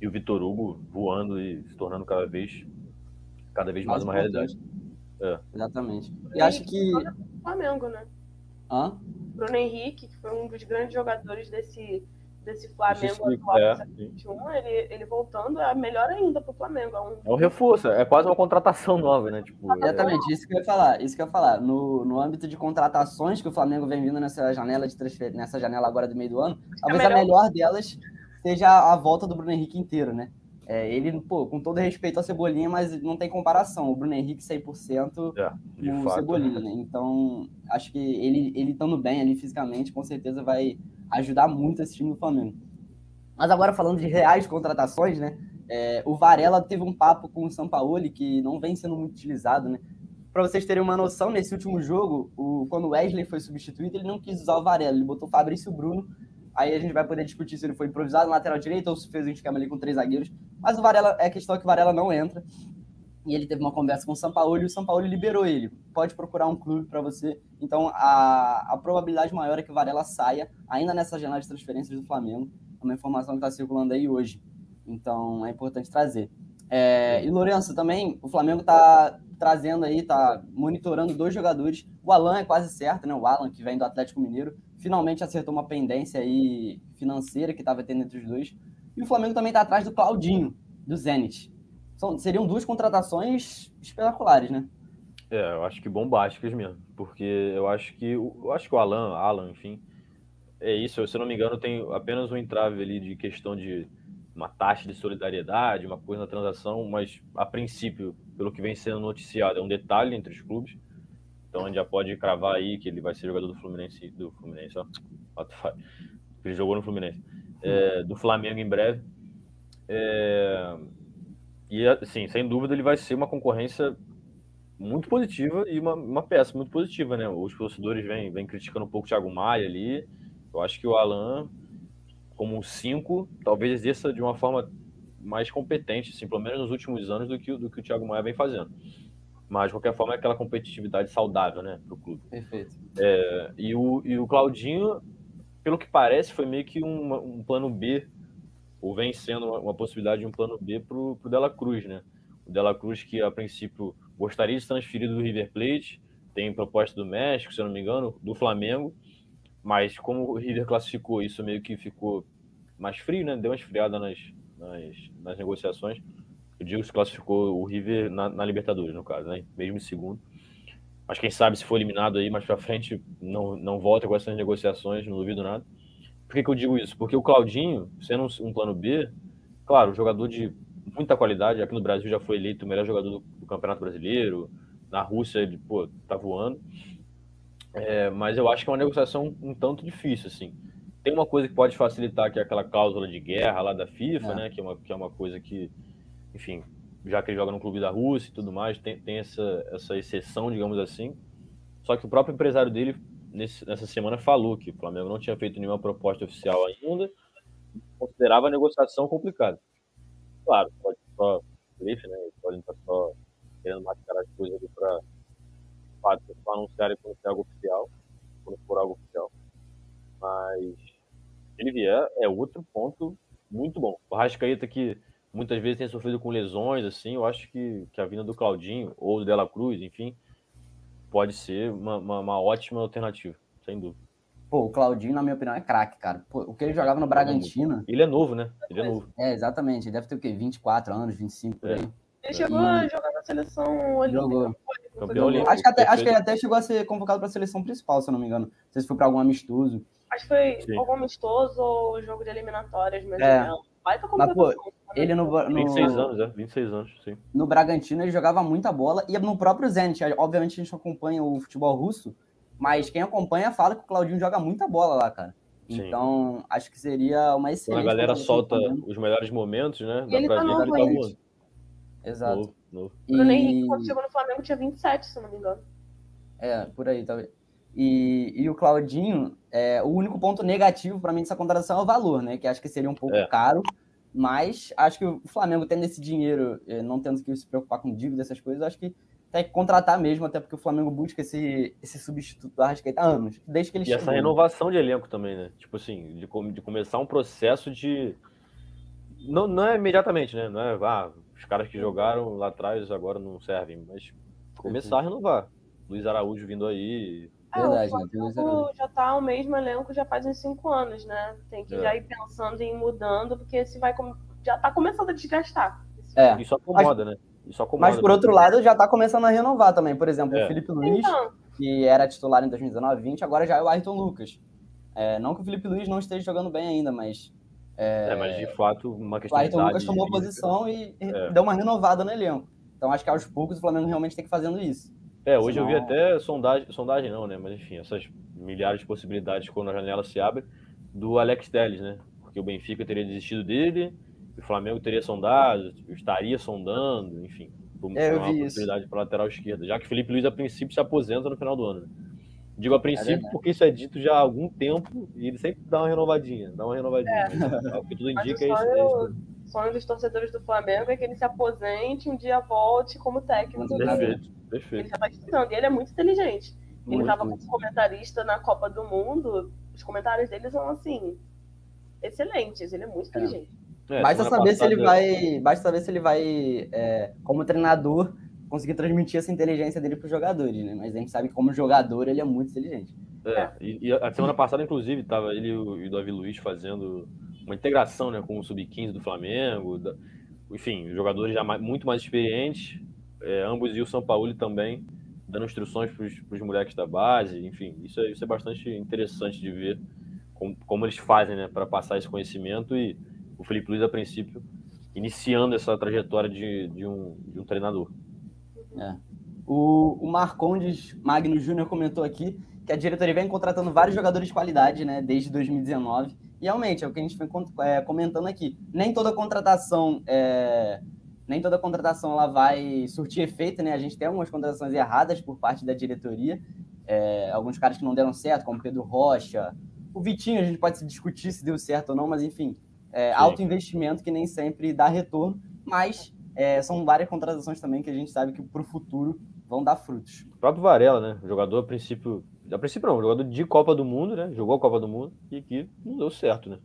E o Vitor Hugo voando e se tornando cada vez cada vez mais, mais uma realidade. É. Exatamente. E acho que Flamengo, né? Hã? Bruno Henrique, que foi um dos grandes jogadores desse desse Flamengo atual é, 21, ele, ele voltando é melhor ainda pro Flamengo. É um... é um reforço, é quase uma contratação nova, né? Tipo, [laughs] Exatamente, é... isso que eu ia falar, isso que eu ia falar. No, no âmbito de contratações que o Flamengo vem vindo nessa janela de transfer... nessa janela agora do meio do ano, Acho talvez melhor... a melhor delas seja a volta do Bruno Henrique inteiro, né? É, ele, pô, com todo respeito ao Cebolinha, mas não tem comparação. O Bruno Henrique 100% é, com o Cebolinha, né? Então, acho que ele, ele estando bem ali fisicamente, com certeza vai ajudar muito esse time do Flamengo. Mas agora falando de reais contratações, né? É, o Varela teve um papo com o Sampaoli que não vem sendo muito utilizado, né? Para vocês terem uma noção, nesse último jogo, o, quando o Wesley foi substituído, ele não quis usar o Varela, ele botou o Fabrício Bruno. Aí a gente vai poder discutir se ele foi improvisado na lateral direita ou se fez um esquema ali com três zagueiros. Mas o Varela é questão que o Varela não entra. E ele teve uma conversa com o São Paulo e o São Paulo liberou ele. Pode procurar um clube para você. Então a, a probabilidade maior é que o Varela saia ainda nessa janela de transferências do Flamengo. É uma informação que está circulando aí hoje. Então é importante trazer. É, e Lourenço, também, o Flamengo está trazendo aí, está monitorando dois jogadores. O Alan é quase certo, né? O Alan, que vem do Atlético Mineiro, finalmente acertou uma pendência aí financeira que estava tendo entre os dois. E o Flamengo também está atrás do Claudinho, do Zenit. São, seriam duas contratações espetaculares, né? É, eu acho que bombásticas mesmo. Porque eu acho que. Eu acho que o Alan, Alan, enfim. É isso, se eu não me engano, tem apenas um entrave ali de questão de uma taxa de solidariedade, uma coisa na transação, mas a princípio, pelo que vem sendo noticiado, é um detalhe entre os clubes. Então a gente já pode cravar aí que ele vai ser jogador do Fluminense, do Fluminense, ó. Ele jogou no Fluminense. É, do Flamengo em breve. É, e, assim, sem dúvida, ele vai ser uma concorrência muito positiva e uma, uma peça muito positiva, né? Os torcedores vêm, vêm criticando um pouco o Thiago Maia ali. Eu acho que o Alan, como um 5, talvez exerça de uma forma mais competente, assim, pelo menos nos últimos anos, do que, do que o Thiago Maia vem fazendo. Mas, de qualquer forma, é aquela competitividade saudável, né, para o clube. Perfeito. É, e, o, e o Claudinho, pelo que parece, foi meio que um, um plano B, ou vem sendo uma, uma possibilidade de um plano B para o Dela Cruz, né? O Dela Cruz, que a princípio gostaria de ser transferido do River Plate, tem proposta do México, se eu não me engano, do Flamengo, Mas como o River classificou, isso meio que ficou mais frio, né? Deu uma esfriada nas, nas, nas negociações. O Diego se classificou o River na, na, Libertadores, no caso, né? Mesmo em segundo. Mas quem sabe se for eliminado aí mais pra frente, não, não volta com essas negociações, não duvido nada. Por que, que eu digo isso? Porque o Claudinho, sendo um, um plano B, claro, jogador de muita qualidade, aqui no Brasil já foi eleito o melhor jogador do, do Campeonato Brasileiro, na Rússia ele, pô, tá voando. É, mas eu acho que é uma negociação um tanto difícil, assim. Tem uma coisa que pode facilitar, que é aquela cláusula de guerra lá da FIFA, é. né? Que é, uma, que é uma coisa que, enfim, já que ele joga no clube da Rússia e tudo mais, tem, tem essa, essa exceção, digamos assim. Só que o próprio empresário dele, nesse, nessa semana, falou que o Flamengo não tinha feito nenhuma proposta oficial ainda, considerava a negociação complicada. Claro, pode só grife, né? Podem estar só querendo mascarar as coisas ali para fato, só anunciarem quando algo oficial, quando for algo oficial. Mas se ele vier, é outro ponto muito bom. O Rascaeta que muitas vezes tem sofrido com lesões, assim, eu acho que, que a vinda do Claudinho ou do Dela Cruz, enfim, pode ser uma, uma, uma ótima alternativa, sem dúvida. Pô, o Claudinho, na minha opinião, é craque, cara. Pô, o que ele jogava no Bragantino. Ele é novo, né? Ele é novo. É, exatamente. Ele deve ter o quê? 24 anos, 25 por é. aí. Ele chegou e... a jogar na seleção olímpica. Jogou. Campeão olímpico. Acho que, até, acho que ele até chegou a ser convocado para a seleção principal, se eu não me engano. Não sei se foi para algum amistoso. Acho que foi Sim. algum amistoso ou jogo de eliminatórias mesmo. É. Vai tá Mas, pô, ele no, no, 26 anos, é, 26 anos, sim. No Bragantino ele jogava muita bola e no próprio Zenit. Obviamente a gente acompanha o futebol russo, mas quem acompanha fala que o Claudinho joga muita bola lá, cara. Sim. Então, acho que seria uma excelente. Quando a galera solta os melhores momentos, né? Dá ele pra tá ver que ele tá Exato. Novo, novo. E... Bruno Henrique, quando chegou no Flamengo, tinha 27, se não me engano. É, por aí, talvez. E, e o Claudinho, é, o único ponto negativo para mim dessa contratação é o valor, né? Que acho que seria um pouco é. caro. Mas acho que o Flamengo tendo esse dinheiro, é, não tendo que se preocupar com dívida, essas coisas, acho que tem que contratar mesmo, até porque o Flamengo busca esse, esse substituto do Arrascaeta há anos, desde que ele E chegou. essa renovação de elenco também, né? Tipo assim, de, de começar um processo de... Não, não é imediatamente, né? Não é, ah, os caras que jogaram lá atrás agora não servem, mas começar a renovar. Luiz Araújo vindo aí. É, Verdade, o Flamengo já tá o mesmo elenco já faz uns cinco anos, né? Tem que é. já ir pensando em mudando, porque se vai já tá começando a desgastar. É. Isso acomoda, né? Mas por outro lado, já está começando a renovar também. Por exemplo, é. o Felipe Luiz, então. que era titular em 2019 20 agora já é o Ayrton Lucas. É, não que o Felipe Luiz não esteja jogando bem ainda, mas. É, é mas de fato, uma questão O Ayrton Lucas tomou posição e é. deu uma renovada no elenco. Então acho que aos poucos o Flamengo realmente tem que ir fazendo isso. É, hoje Senão... eu vi até sondagem, sondagem não, né? Mas enfim, essas milhares de possibilidades quando a janela se abre, do Alex Telles, né? Porque o Benfica teria desistido dele, o Flamengo teria sondado, estaria sondando, enfim, é, uma possibilidade para lateral esquerda, já que Felipe Luiz a princípio se aposenta no final do ano. Né? Digo a princípio é porque isso é dito já há algum tempo e ele sempre dá uma renovadinha, dá uma renovadinha. É. Mas, o que tudo [laughs] indica é isso. O sonho dos torcedores do Flamengo é que ele se aposente um dia volte como técnico. Perfeito, perfeito. Ele já está estudando e ele é muito inteligente. Muito, ele estava como comentarista na Copa do Mundo, os comentários dele são assim excelentes, ele é muito é. inteligente. É, basta saber passada... se ele vai. Basta saber se ele vai, é, como treinador, conseguir transmitir essa inteligência dele para os jogadores, né? Mas a gente sabe que como jogador ele é muito inteligente. É, e, e a semana passada, inclusive, tava ele e o, Davi Luiz fazendo uma integração né, com o Sub-15 do Flamengo. Da, enfim, jogadores já mais, muito mais experientes, é, ambos e o São Paulo também, dando instruções para os moleques da base. Enfim, isso é, isso é bastante interessante de ver como, como eles fazem né, para passar esse conhecimento e o Felipe Luiz, a princípio, iniciando essa trajetória de, de, um, de um treinador. É. O, o Marcondes Magno Júnior comentou aqui que a diretoria vem contratando vários jogadores de qualidade, né, desde 2019. E realmente, é o que a gente vem é, comentando aqui. Nem toda contratação é, nem toda contratação ela vai surtir efeito, né? A gente tem algumas contratações erradas por parte da diretoria. É, alguns caras que não deram certo, como Pedro Rocha. O Vitinho, a gente pode se discutir se deu certo ou não, mas enfim, é, alto investimento que nem sempre dá retorno, mas é, são várias contratações também que a gente sabe que para o futuro vão dar frutos. O próprio Varela, né? Jogador a princípio. A princípio não, jogador de Copa do Mundo, né? Jogou a Copa do Mundo e que não deu certo, né?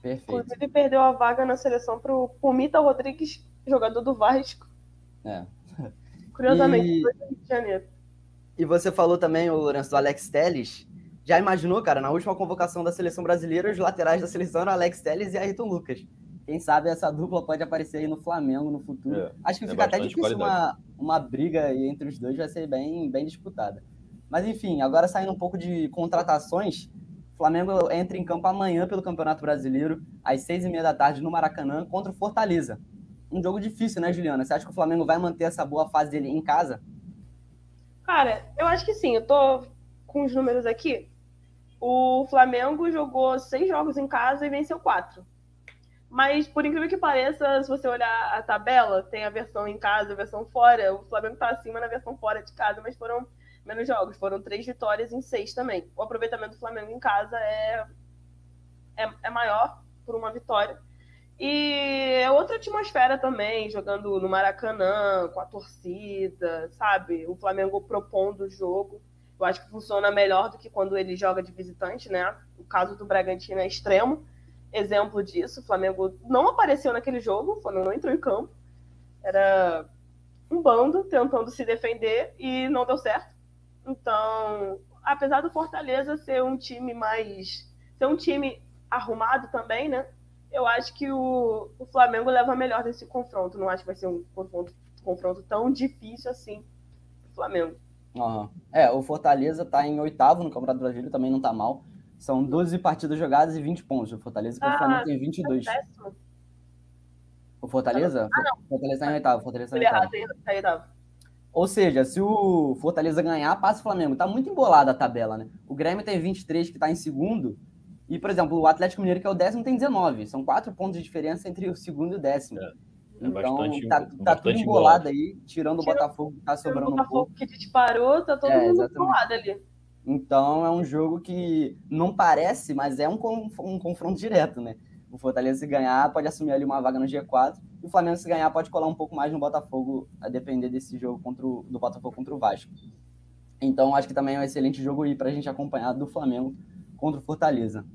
Perfeito. Inclusive perdeu a vaga na seleção para o Pumita Rodrigues, jogador do Vasco. É. Curiosamente, e... Rio de Janeiro. E você falou também, o Lourenço, do Alex Telles. Já imaginou, cara, na última convocação da seleção brasileira, os laterais da seleção eram Alex Telles e Ayrton Lucas. Quem sabe essa dupla pode aparecer aí no Flamengo no futuro. É, Acho que é fica até difícil uma, uma briga entre os dois, vai ser bem, bem disputada. Mas enfim, agora saindo um pouco de contratações, o Flamengo entra em campo amanhã pelo Campeonato Brasileiro, às seis e meia da tarde no Maracanã, contra o Fortaleza. Um jogo difícil, né, Juliana? Você acha que o Flamengo vai manter essa boa fase dele em casa? Cara, eu acho que sim. Eu tô com os números aqui. O Flamengo jogou seis jogos em casa e venceu quatro. Mas, por incrível que pareça, se você olhar a tabela, tem a versão em casa, a versão fora. O Flamengo está acima na versão fora de casa, mas foram menos jogos. Foram três vitórias em seis também. O aproveitamento do Flamengo em casa é, é, é maior por uma vitória. E é outra atmosfera também, jogando no Maracanã, com a torcida, sabe? O Flamengo propondo o jogo. Eu acho que funciona melhor do que quando ele joga de visitante, né? O caso do Bragantino é extremo exemplo disso. O Flamengo não apareceu naquele jogo, o Flamengo não entrou em campo. Era um bando tentando se defender e não deu certo. Então, apesar do Fortaleza ser um time mais. ser um time arrumado também, né? Eu acho que o, o Flamengo leva melhor desse confronto. Não acho que vai ser um confronto, confronto tão difícil assim pro Flamengo. Uhum. É, o Fortaleza tá em oitavo no Campeonato Brasileiro, também não tá mal. São 12 partidas jogadas e 20 pontos. O Fortaleza ah, o Flamengo tem 22. É o Fortaleza? Ah, não. O Fortaleza está em oitavo. Fortaleza tá em oitavo. Ou seja, se o Fortaleza ganhar, passa o Flamengo. Tá muito embolada a tabela, né? O Grêmio tem 23, que tá em segundo. E, por exemplo, o Atlético Mineiro, que é o décimo, tem 19. São quatro pontos de diferença entre o segundo e o décimo. É. É então, bastante, tá, tá tudo embolado aí, tirando o Botafogo que tá sobrando um pouco. O Botafogo que disparou, tá todo é, mundo embolado ali. Então é um jogo que não parece, mas é um, um confronto direto, né? O Fortaleza se ganhar pode assumir ali uma vaga no G4 e o Flamengo se ganhar pode colar um pouco mais no Botafogo, a depender desse jogo contra o, do Botafogo contra o Vasco. Então acho que também é um excelente jogo aí para a gente acompanhar do Flamengo contra o Fortaleza.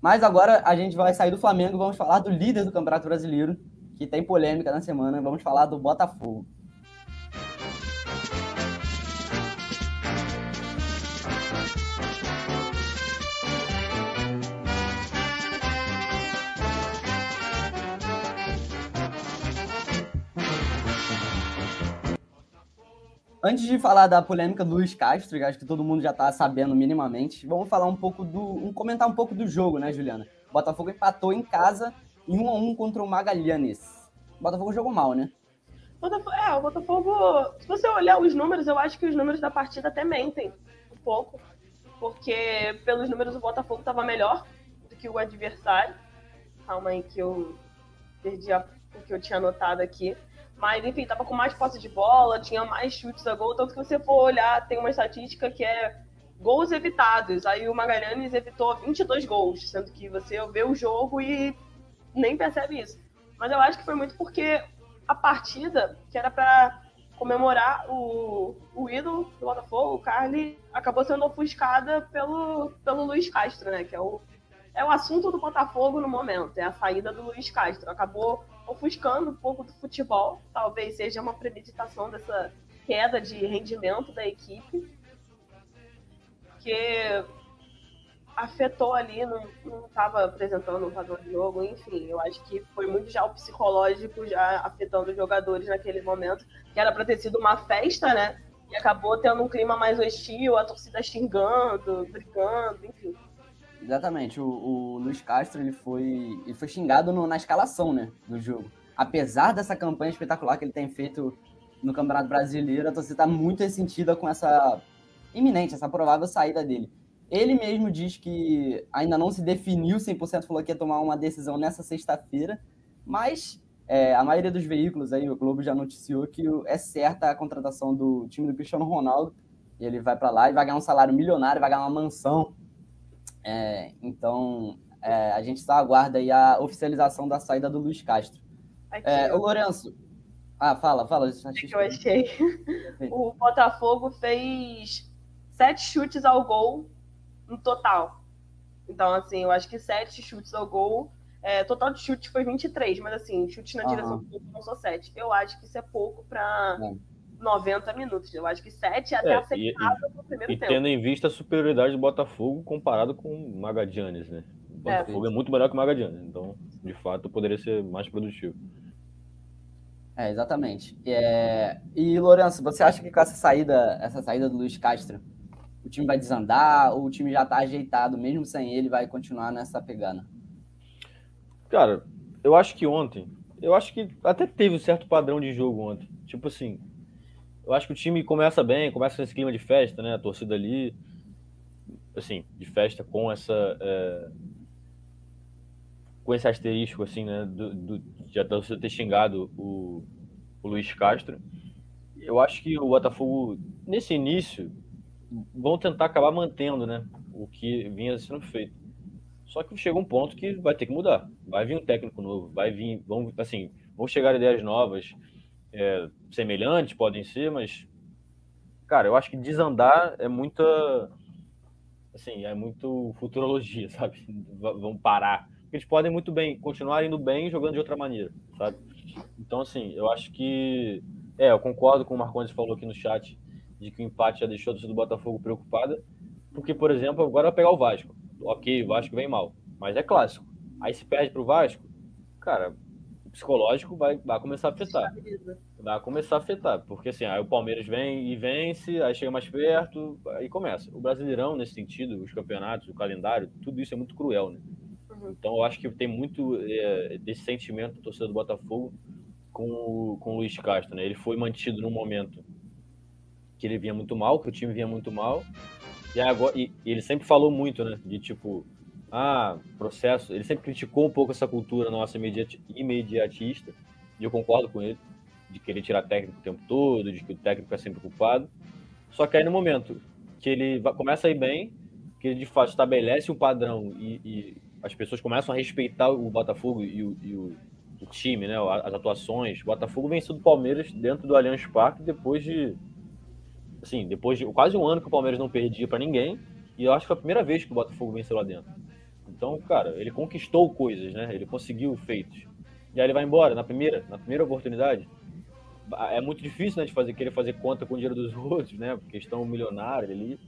Mas agora a gente vai sair do Flamengo, vamos falar do líder do Campeonato Brasileiro, que tem polêmica na semana, vamos falar do Botafogo. Antes de falar da polêmica do Luiz Castro, acho que todo mundo já está sabendo minimamente, vamos falar um pouco do. Um, comentar um pouco do jogo, né, Juliana? O Botafogo empatou em casa em 1 a 1 contra o Magalhães. O Botafogo jogou mal, né? Botafogo, é, o Botafogo. Se você olhar os números, eu acho que os números da partida até mentem um pouco. Porque pelos números o Botafogo estava melhor do que o adversário. Calma aí que eu perdi a, o que eu tinha anotado aqui. Mas, enfim, tava com mais posse de bola, tinha mais chutes a gol. Tanto que você for olhar, tem uma estatística que é gols evitados. Aí o Magalhães evitou 22 gols, sendo que você vê o jogo e nem percebe isso. Mas eu acho que foi muito porque a partida, que era para comemorar o, o ídolo do Botafogo, o Carly, acabou sendo ofuscada pelo, pelo Luiz Castro, né? Que é o, é o assunto do Botafogo no momento, é a saída do Luiz Castro. Acabou ofuscando um pouco do futebol. Talvez seja uma premeditação dessa queda de rendimento da equipe, que afetou ali, não estava apresentando um padrão de jogo, enfim, eu acho que foi muito já o psicológico já afetando os jogadores naquele momento, que era para ter sido uma festa, né? E acabou tendo um clima mais hostil, a torcida xingando, brigando, enfim. Exatamente. O, o Luiz Castro ele foi, ele foi xingado no, na escalação né, do jogo. Apesar dessa campanha espetacular que ele tem feito no Campeonato Brasileiro, a torcida está muito ressentida com essa iminente, essa provável saída dele. Ele mesmo diz que ainda não se definiu 100%, falou que ia tomar uma decisão nessa sexta-feira, mas é, a maioria dos veículos aí, o Globo já noticiou que é certa a contratação do time do Cristiano Ronaldo. Ele vai para lá e vai ganhar um salário milionário, vai ganhar uma mansão é, então, é, a gente só aguarda aí a oficialização da saída do Luiz Castro. Aqui, é, o Lourenço. Ah, fala, fala. O que eu achei? [laughs] O Botafogo fez sete chutes ao gol no total. Então, assim, eu acho que sete chutes ao gol. É, total de chutes foi 23, mas assim, chutes na uhum. direção do gol não são sete. Eu acho que isso é pouco para 90 minutos. Eu acho que 7 é até é, aceitável no primeiro e tempo. E tendo em vista a superioridade do Botafogo comparado com o Magadianes, né? O Botafogo é, é muito melhor que o Magadianes, então, de fato, poderia ser mais produtivo. É, exatamente. É... E, Lourenço, você acha que com essa saída, essa saída do Luiz Castro, o time vai desandar ou o time já está ajeitado, mesmo sem ele, vai continuar nessa pegada? Cara, eu acho que ontem, eu acho que até teve um certo padrão de jogo ontem. Tipo assim, eu acho que o time começa bem, começa com esse clima de festa, né? A torcida ali, assim, de festa com essa. É... com esse asterisco, assim, né? Do, do, de a torcida ter xingado o, o Luiz Castro. Eu acho que o Botafogo, nesse início, vão tentar acabar mantendo, né? O que vinha sendo feito. Só que chega um ponto que vai ter que mudar. Vai vir um técnico novo, vai vir, vão, assim, vão chegar ideias novas, é, semelhantes, podem ser, mas, cara, eu acho que desandar é muita, assim, é muito futurologia, [laughs] sabe? Vão parar. Eles podem muito bem continuar indo bem jogando de outra maneira, sabe? Então, assim, eu acho que, é, eu concordo com o Marcondes falou aqui no chat de que o empate já deixou a do Botafogo preocupada, porque, por exemplo, agora vai pegar o Vasco ok, o Vasco vem mal, mas é clássico. Aí se perde pro Vasco, cara, psicológico vai, vai começar a afetar. Vai começar a afetar, porque assim, aí o Palmeiras vem e vence, aí chega mais perto, aí começa. O Brasileirão, nesse sentido, os campeonatos, o calendário, tudo isso é muito cruel, né? Uhum. Então eu acho que tem muito é, desse sentimento do torcedor do Botafogo com o, com o Luiz Castro, né? Ele foi mantido num momento que ele vinha muito mal, que o time vinha muito mal, e, agora, e, e, ele sempre falou muito, né? De tipo, ah, processo. Ele sempre criticou um pouco essa cultura nossa imediatista, e eu concordo com ele, de querer tirar técnico o tempo todo, de que o técnico é sempre culpado. Só que aí no momento que ele começa a ir bem, que ele de fato estabelece um padrão e, e as pessoas começam a respeitar o Botafogo e o, e o, o time, né? As atuações. O Botafogo venceu do Palmeiras dentro do Allianz Parque depois de assim, depois de quase um ano que o Palmeiras não perdia para ninguém, e eu acho que foi a primeira vez que o Botafogo venceu lá dentro. Então, cara, ele conquistou coisas, né? Ele conseguiu feitos. E aí ele vai embora na primeira, na primeira oportunidade. É muito difícil, né, de fazer querer fazer conta com o dinheiro dos [laughs] outros, né? Porque estão milionários ali.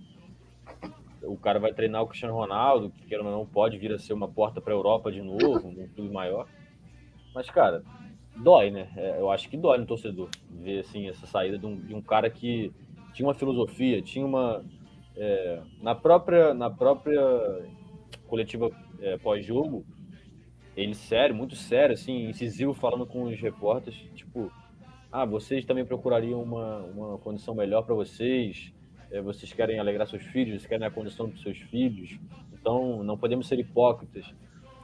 O cara vai treinar o Cristiano Ronaldo, que ou não pode vir a ser uma porta para a Europa de novo, um clube maior. Mas, cara, dói, né? É, eu acho que dói no torcedor ver assim essa saída de um, de um cara que tinha uma filosofia, tinha uma é, na própria na própria coletiva é, pós-jogo, ele sério, muito sério, assim, incisivo, falando com os repórteres, tipo, ah, vocês também procurariam uma, uma condição melhor para vocês, é, vocês querem alegrar seus filhos, vocês querem a condição dos seus filhos, então não podemos ser hipócritas.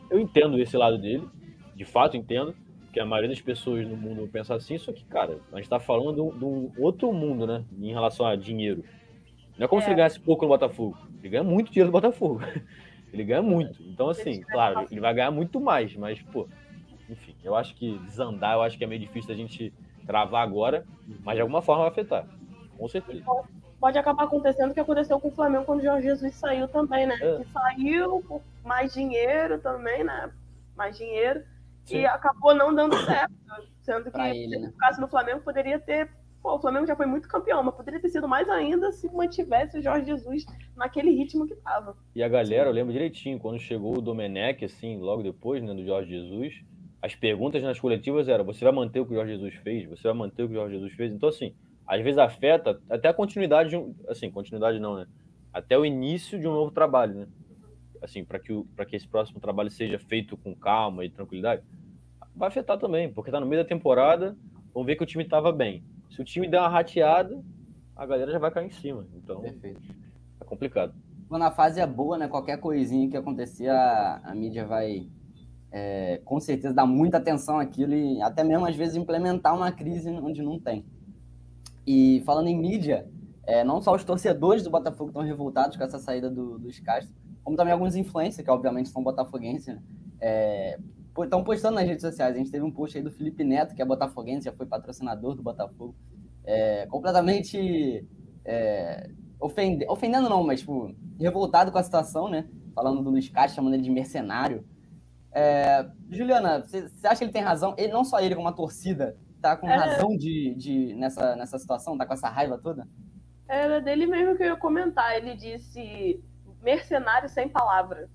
Eu entendo esse lado dele, de fato entendo, que a maioria das pessoas no mundo pensa assim, só que, cara, a gente tá falando de um outro mundo, né? Em relação a dinheiro. Não é como é. se ele ganhasse pouco no Botafogo. Ele ganha muito dinheiro no Botafogo. [laughs] Ele ganha muito. Então, assim, claro, ele vai ganhar muito mais, mas, pô, enfim, eu acho que desandar, eu acho que é meio difícil a gente travar agora, mas de alguma forma vai afetar. Com certeza. Pode acabar acontecendo o que aconteceu com o Flamengo quando o Jorge Jesus saiu também, né? É. saiu por mais dinheiro também, né? Mais dinheiro. Sim. e acabou não dando certo. Sendo que, ele, né? no caso do Flamengo, poderia ter. Pô, o Flamengo já foi muito campeão, mas poderia ter sido mais ainda se mantivesse o Jorge Jesus naquele ritmo que tava. E a galera, eu lembro direitinho, quando chegou o Domenech, assim, logo depois, né, do Jorge Jesus, as perguntas nas coletivas eram: você vai manter o que o Jorge Jesus fez? Você vai manter o que o Jorge Jesus fez? Então, assim, às vezes afeta até a continuidade de. Assim, continuidade não, né? Até o início de um novo trabalho, né? Assim, para que, que esse próximo trabalho seja feito com calma e tranquilidade vai afetar também, porque tá no meio da temporada, vamos ver que o time tava bem. Se o time der uma rateada, a galera já vai cair em cima. Então, Perfeito. é complicado. Quando a fase é boa, né? Qualquer coisinha que acontecer, a, a mídia vai é, com certeza dar muita atenção àquilo e até mesmo às vezes implementar uma crise onde não tem. E falando em mídia, é, não só os torcedores do Botafogo estão revoltados com essa saída do, dos Castro, como também alguns influencers, que obviamente são botafoguenses, né? é, estão postando nas redes sociais. A gente teve um post aí do Felipe Neto, que é botafoguense, já foi patrocinador do Botafogo. É, completamente é, ofende, ofendendo não, mas tipo, revoltado com a situação, né? Falando do Luiz Castro, chamando ele de mercenário. É, Juliana, você acha que ele tem razão? Ele, não só ele, como a torcida, tá com é... razão de, de, nessa, nessa situação? Tá com essa raiva toda? Era dele mesmo que eu ia comentar. Ele disse mercenário sem palavra.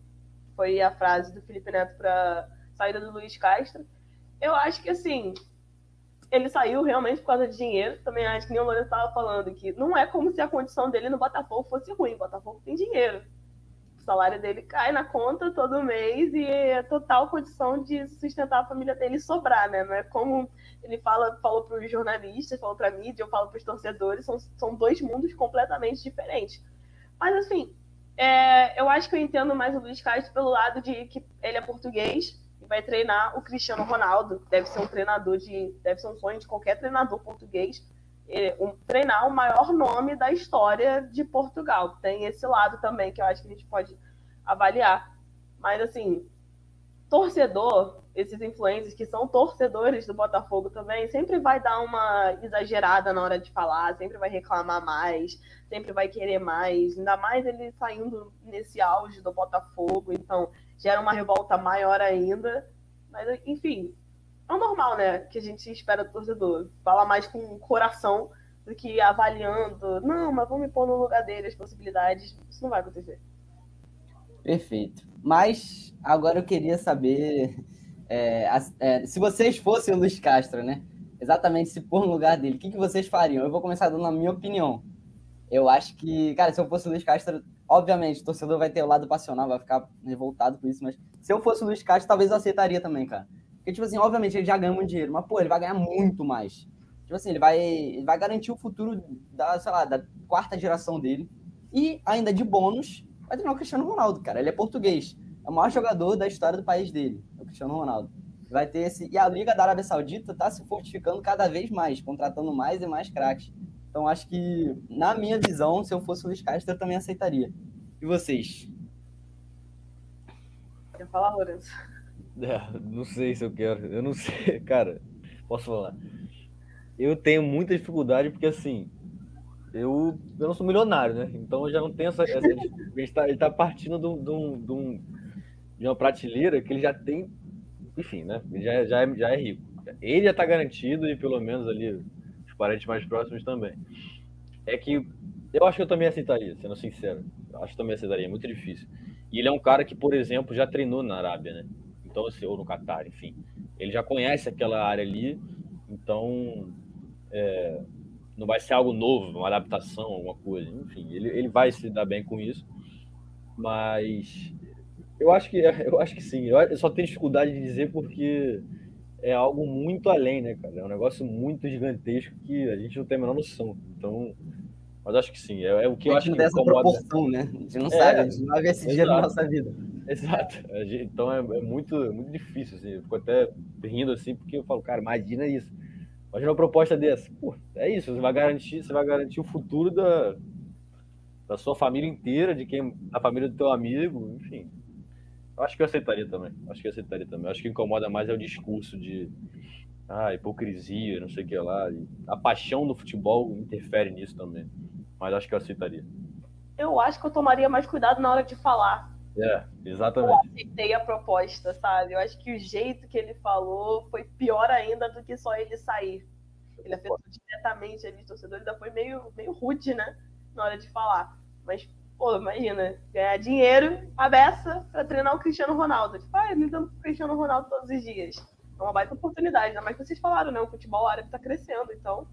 Foi a frase do Felipe Neto para saída do Luiz Castro. Eu acho que assim, ele saiu realmente por causa de dinheiro. Também acho que nem o Lourenço estava falando que não é como se a condição dele no Botafogo fosse ruim. O Botafogo tem dinheiro. O salário dele cai na conta todo mês e é total condição de sustentar a família dele e sobrar, né? Não é como ele fala, falou para os jornalistas, falou para a mídia, eu falo para os torcedores, são, são dois mundos completamente diferentes. Mas assim, é, eu acho que eu entendo mais o Luiz Castro pelo lado de que ele é português e vai treinar o Cristiano Ronaldo. Deve ser um treinador de. Deve ser um sonho de qualquer treinador português. É, um, treinar o maior nome da história de Portugal. Tem esse lado também que eu acho que a gente pode avaliar. Mas assim, torcedor, esses influencers que são torcedores do Botafogo também, sempre vai dar uma exagerada na hora de falar, sempre vai reclamar mais, sempre vai querer mais, ainda mais ele saindo nesse auge do Botafogo, então gera uma revolta maior ainda. Mas, enfim, é o normal, né? Que a gente espera do torcedor. Fala mais com o coração do que avaliando. Não, mas vamos me pôr no lugar dele as possibilidades. Isso não vai acontecer. Perfeito. Mas agora eu queria saber é, é, se vocês fossem o Luiz Castro, né? Exatamente se pôr no lugar dele, o que, que vocês fariam? Eu vou começar dando a minha opinião. Eu acho que, cara, se eu fosse o Luiz Castro, obviamente, o torcedor vai ter o lado passional, vai ficar revoltado por isso, mas se eu fosse o Luiz Castro, talvez eu aceitaria também, cara. Porque, tipo assim, obviamente ele já ganha muito dinheiro, mas, pô, ele vai ganhar muito mais. Tipo assim, ele vai, ele vai garantir o futuro da, sei lá, da quarta geração dele. E ainda de bônus, vai treinar o Cristiano Ronaldo, cara. Ele é português. É o maior jogador da história do país dele, o Cristiano Ronaldo. Vai ter esse. E a Liga da Arábia Saudita está se fortificando cada vez mais, contratando mais e mais craques. Então acho que, na minha visão, se eu fosse o Luiz Castro, eu também aceitaria. E vocês? Quer falar, Lourenço? É, não sei se eu quero. Eu não sei, [laughs] cara. Posso falar? Eu tenho muita dificuldade porque assim, eu, eu não sou milionário, né? Então eu já não tenho essa. essa [laughs] ele, está, tá partindo de, um, de, um, de, uma prateleira que ele já tem. Enfim, né? Ele já, já, é, já é rico. Ele já está garantido e pelo menos ali parentes mais próximos também. É que eu acho que eu também aceitaria, sendo sincero. Acho que também aceitaria, é muito difícil. E ele é um cara que, por exemplo, já treinou na Arábia, né? Então, assim, ou no Catar, enfim. Ele já conhece aquela área ali, então. É, não vai ser algo novo, uma adaptação, alguma coisa. Enfim, ele, ele vai se dar bem com isso. Mas eu acho que [laughs] eu acho que sim. Eu só tenho dificuldade de dizer porque é algo muito além, né, cara? É um negócio muito gigantesco que a gente não tem a menor noção. Então, mas acho que sim. É, é o que eu acho que dessa incomoda. proporção, né? A gente não é, sabe, a gente não vai ver esse dia na nossa vida. Exato. Gente, então é, é, muito, muito difícil, assim. Eu fico até rindo assim, porque eu falo, cara, imagina isso Imagina uma proposta dessa. Pô, é isso, você vai garantir, você vai garantir o futuro da, da sua família inteira, de quem. da família do teu amigo, enfim. Acho que eu aceitaria também. Acho que eu aceitaria também. Acho que incomoda mais é o discurso de ah, hipocrisia, não sei o que lá. A paixão do futebol interfere nisso também. Mas acho que eu aceitaria. Eu acho que eu tomaria mais cuidado na hora de falar. É, exatamente. Eu aceitei a proposta, sabe? Eu acho que o jeito que ele falou foi pior ainda do que só ele sair. Ele afetou diretamente ali, torcedor, ainda foi meio, meio rude, né? Na hora de falar. Mas, pô, imagina, ganhar dinheiro a beça pra treinar o Cristiano Ronaldo. Tipo, ah, ele dando pro Cristiano Ronaldo todos os dias. É uma baita oportunidade, ainda mais que vocês falaram, né? O futebol árabe tá crescendo, então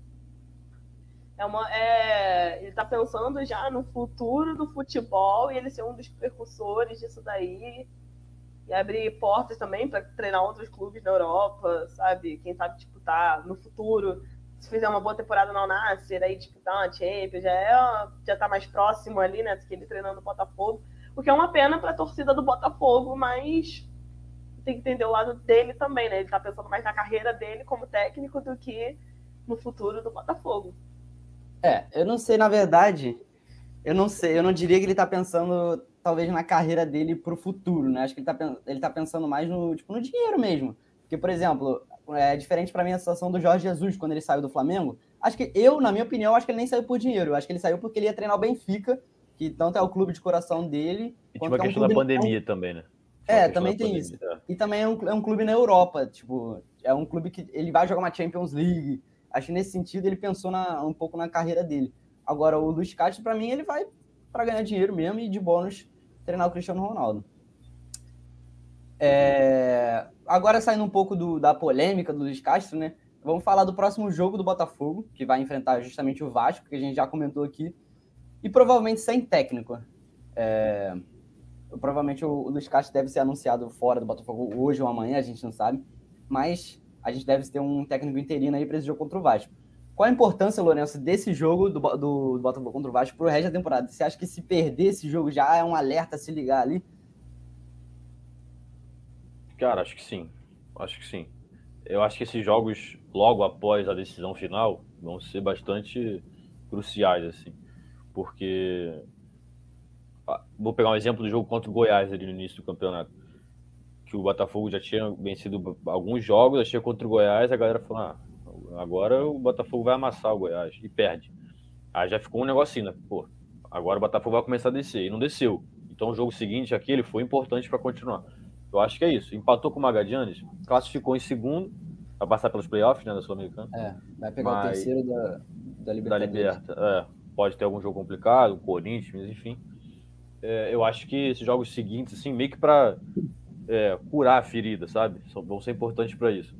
é uma, é, ele está pensando já no futuro do futebol e ele ser um dos precursores disso daí. E abrir portas também para treinar outros clubes na Europa, sabe? Quem sabe disputar no futuro. Se fizer uma boa temporada na Nasser, aí disputar uma Champions, já, é, já tá mais próximo ali, né? Do que ele treinando o Botafogo. O que é uma pena para a torcida do Botafogo, mas tem que entender o lado dele também, né? Ele tá pensando mais na carreira dele como técnico do que no futuro do Botafogo. É, eu não sei, na verdade, eu não sei, eu não diria que ele tá pensando talvez na carreira dele pro futuro, né? Acho que ele tá, ele tá pensando mais no, tipo, no dinheiro mesmo. Porque, por exemplo, é diferente para mim a situação do Jorge Jesus quando ele saiu do Flamengo. Acho que eu, na minha opinião, acho que ele nem saiu por dinheiro. Eu acho que ele saiu porque ele ia treinar o Benfica, que tanto é o clube de coração dele. E tinha uma questão é um da pandemia também, né? É, também tem isso. É. E também é um, é um clube na Europa, tipo, é um clube que ele vai jogar uma Champions League. Acho que nesse sentido ele pensou na, um pouco na carreira dele. Agora, o Luiz Castro, para mim, ele vai para ganhar dinheiro mesmo e de bônus treinar o Cristiano Ronaldo. É... Agora, saindo um pouco do, da polêmica do Luiz Castro, né? Vamos falar do próximo jogo do Botafogo, que vai enfrentar justamente o Vasco, que a gente já comentou aqui, e provavelmente sem técnico. É... Provavelmente o Luiz Castro deve ser anunciado fora do Botafogo hoje ou amanhã, a gente não sabe, mas a gente deve ter um técnico interino aí para esse jogo contra o Vasco. Qual a importância, Lourenço, desse jogo do, do, do Botafogo contra o Vasco para o resto da temporada? Você acha que se perder esse jogo já é um alerta a se ligar ali? Cara, acho que sim. Acho que sim. Eu acho que esses jogos, logo após a decisão final, vão ser bastante cruciais, assim. Porque. Ah, vou pegar um exemplo do jogo contra o Goiás ali no início do campeonato. Que o Botafogo já tinha vencido alguns jogos, achei contra o Goiás, a galera falou: ah, agora o Botafogo vai amassar o Goiás e perde. Aí já ficou um negocinho, né? Pô, agora o Botafogo vai começar a descer. E não desceu. Então o jogo seguinte, aquele, foi importante para continuar. Eu acho que é isso. Empatou com o Magadianes, classificou em segundo, vai passar pelos playoffs, né, da Sul-Americana. É, vai pegar Mas, o terceiro da, da Libertadores. Da Liberta, é. Pode ter algum jogo complicado, Corinthians, enfim. É, eu acho que esses jogos seguintes, assim, meio que para é, curar a ferida, sabe? Vão ser importantes para isso.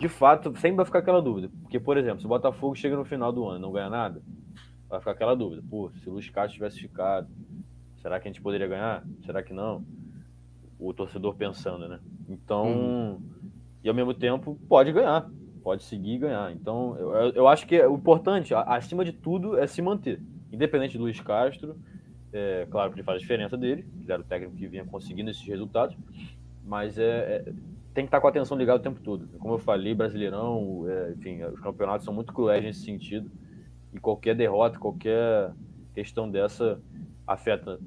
De fato, sempre vai ficar aquela dúvida. Porque, por exemplo, se o Botafogo chega no final do ano e não ganha nada, vai ficar aquela dúvida. Pô, se o Luiz Castro tivesse ficado, será que a gente poderia ganhar? Será que não? O torcedor pensando, né? Então, uhum. e ao mesmo tempo, pode ganhar, pode seguir e ganhar. Então, eu, eu acho que o importante, acima de tudo, é se manter. Independente do Luiz Castro, é, claro que ele faz a diferença dele, ele era o técnico que vinha conseguindo esses resultados, mas é, é tem que estar com a atenção ligada o tempo todo. Como eu falei, Brasileirão, é, enfim, os campeonatos são muito cruéis nesse sentido, e qualquer derrota, qualquer questão dessa afeta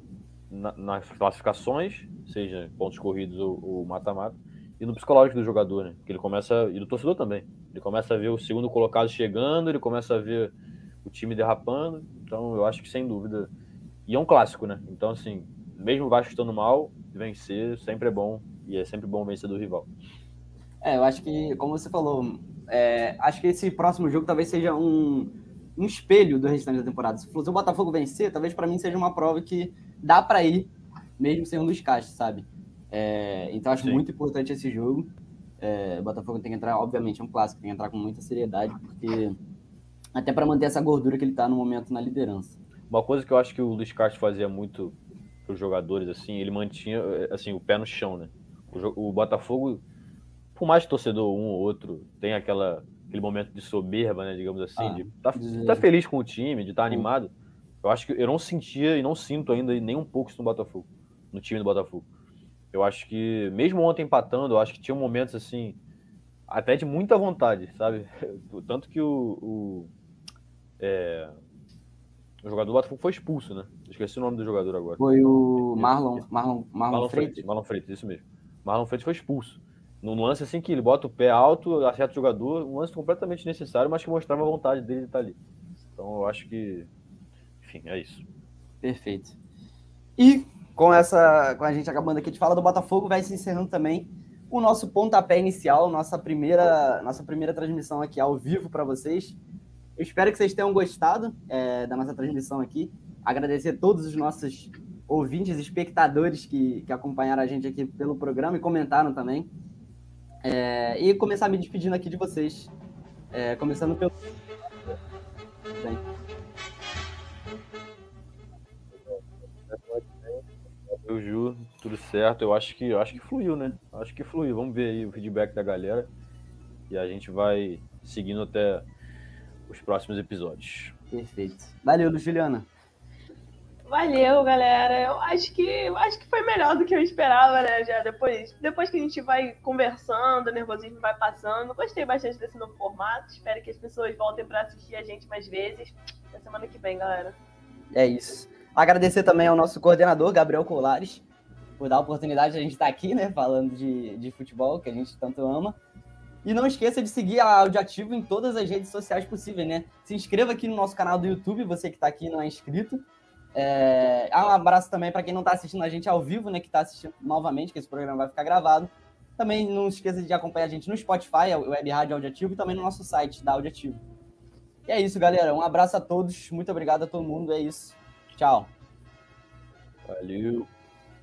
na, nas classificações, seja pontos corridos ou mata-mata, e no psicológico do jogador, né? Que ele começa, e do torcedor também. Ele começa a ver o segundo colocado chegando, ele começa a ver o time derrapando. Então, eu acho que sem dúvida. E é um clássico, né? Então, assim, mesmo o Vasco estando mal, vencer sempre é bom. E é sempre bom vencer do rival. É, eu acho que, como você falou, é, acho que esse próximo jogo talvez seja um, um espelho do restante da temporada. Se o Botafogo vencer, talvez para mim seja uma prova que dá para ir, mesmo sem um Luiz Castro, sabe? É, então acho Sim. muito importante esse jogo. É, o Botafogo tem que entrar, obviamente, é um clássico, tem que entrar com muita seriedade, porque até para manter essa gordura que ele está no momento na liderança. Uma coisa que eu acho que o Luiz Castro fazia muito para os jogadores, assim, ele mantinha assim o pé no chão, né? O, o Botafogo, por mais que torcedor um ou outro tenha aquela aquele momento de soberba, né, digamos assim, ah, de estar tá, tá feliz com o time, de estar tá animado. Eu acho que eu não sentia e não sinto ainda nem um pouco isso no Botafogo, no time do Botafogo. Eu acho que, mesmo ontem empatando, eu acho que tinha momentos assim, até de muita vontade, sabe? [laughs] Tanto que o, o, é, o jogador do Botafogo foi expulso, né? Esqueci o nome do jogador agora. Foi o Marlon, Marlon, Marlon, Marlon Freitas. Marlon Freitas, isso mesmo. Marlon Freitas foi expulso. Num lance assim que ele bota o pé alto, acerta o jogador, um lance completamente necessário, mas que mostrava a vontade dele de estar ali. Então eu acho que enfim, é isso. Perfeito. E com essa, com a gente acabando aqui de falar do Botafogo, vai se encerrando também o nosso pontapé inicial, nossa primeira, nossa primeira transmissão aqui ao vivo para vocês. Eu espero que vocês tenham gostado é, da nossa transmissão aqui. Agradecer a todos os nossos ouvintes, espectadores que, que acompanharam a gente aqui pelo programa e comentaram também. É, e começar me despedindo aqui de vocês. É, começando pelo. Bem. Eu Ju, tudo certo. Eu acho que eu acho que fluiu, né? Acho que fluiu. Vamos ver aí o feedback da galera e a gente vai seguindo até os próximos episódios. Perfeito. Valeu, Juliana. Valeu, galera. Eu acho que eu acho que foi melhor do que eu esperava, né? Já depois, depois que a gente vai conversando, o nervosismo vai passando. Gostei bastante desse novo formato. Espero que as pessoas voltem para assistir a gente mais vezes. Até semana que vem, galera. É isso. Agradecer também ao nosso coordenador, Gabriel Colares, por dar a oportunidade de a gente estar aqui, né, falando de, de futebol, que a gente tanto ama. E não esqueça de seguir a Audioativo em todas as redes sociais possíveis, né? Se inscreva aqui no nosso canal do YouTube, você que está aqui e não é inscrito. É... Um abraço também para quem não está assistindo a gente ao vivo, né? Que está assistindo novamente, que esse programa vai ficar gravado. Também não esqueça de acompanhar a gente no Spotify, o Web Rádio Audiativo, e também no nosso site da Audiativo. E é isso, galera. Um abraço a todos. Muito obrigado a todo mundo. É isso. Tchau. Valeu.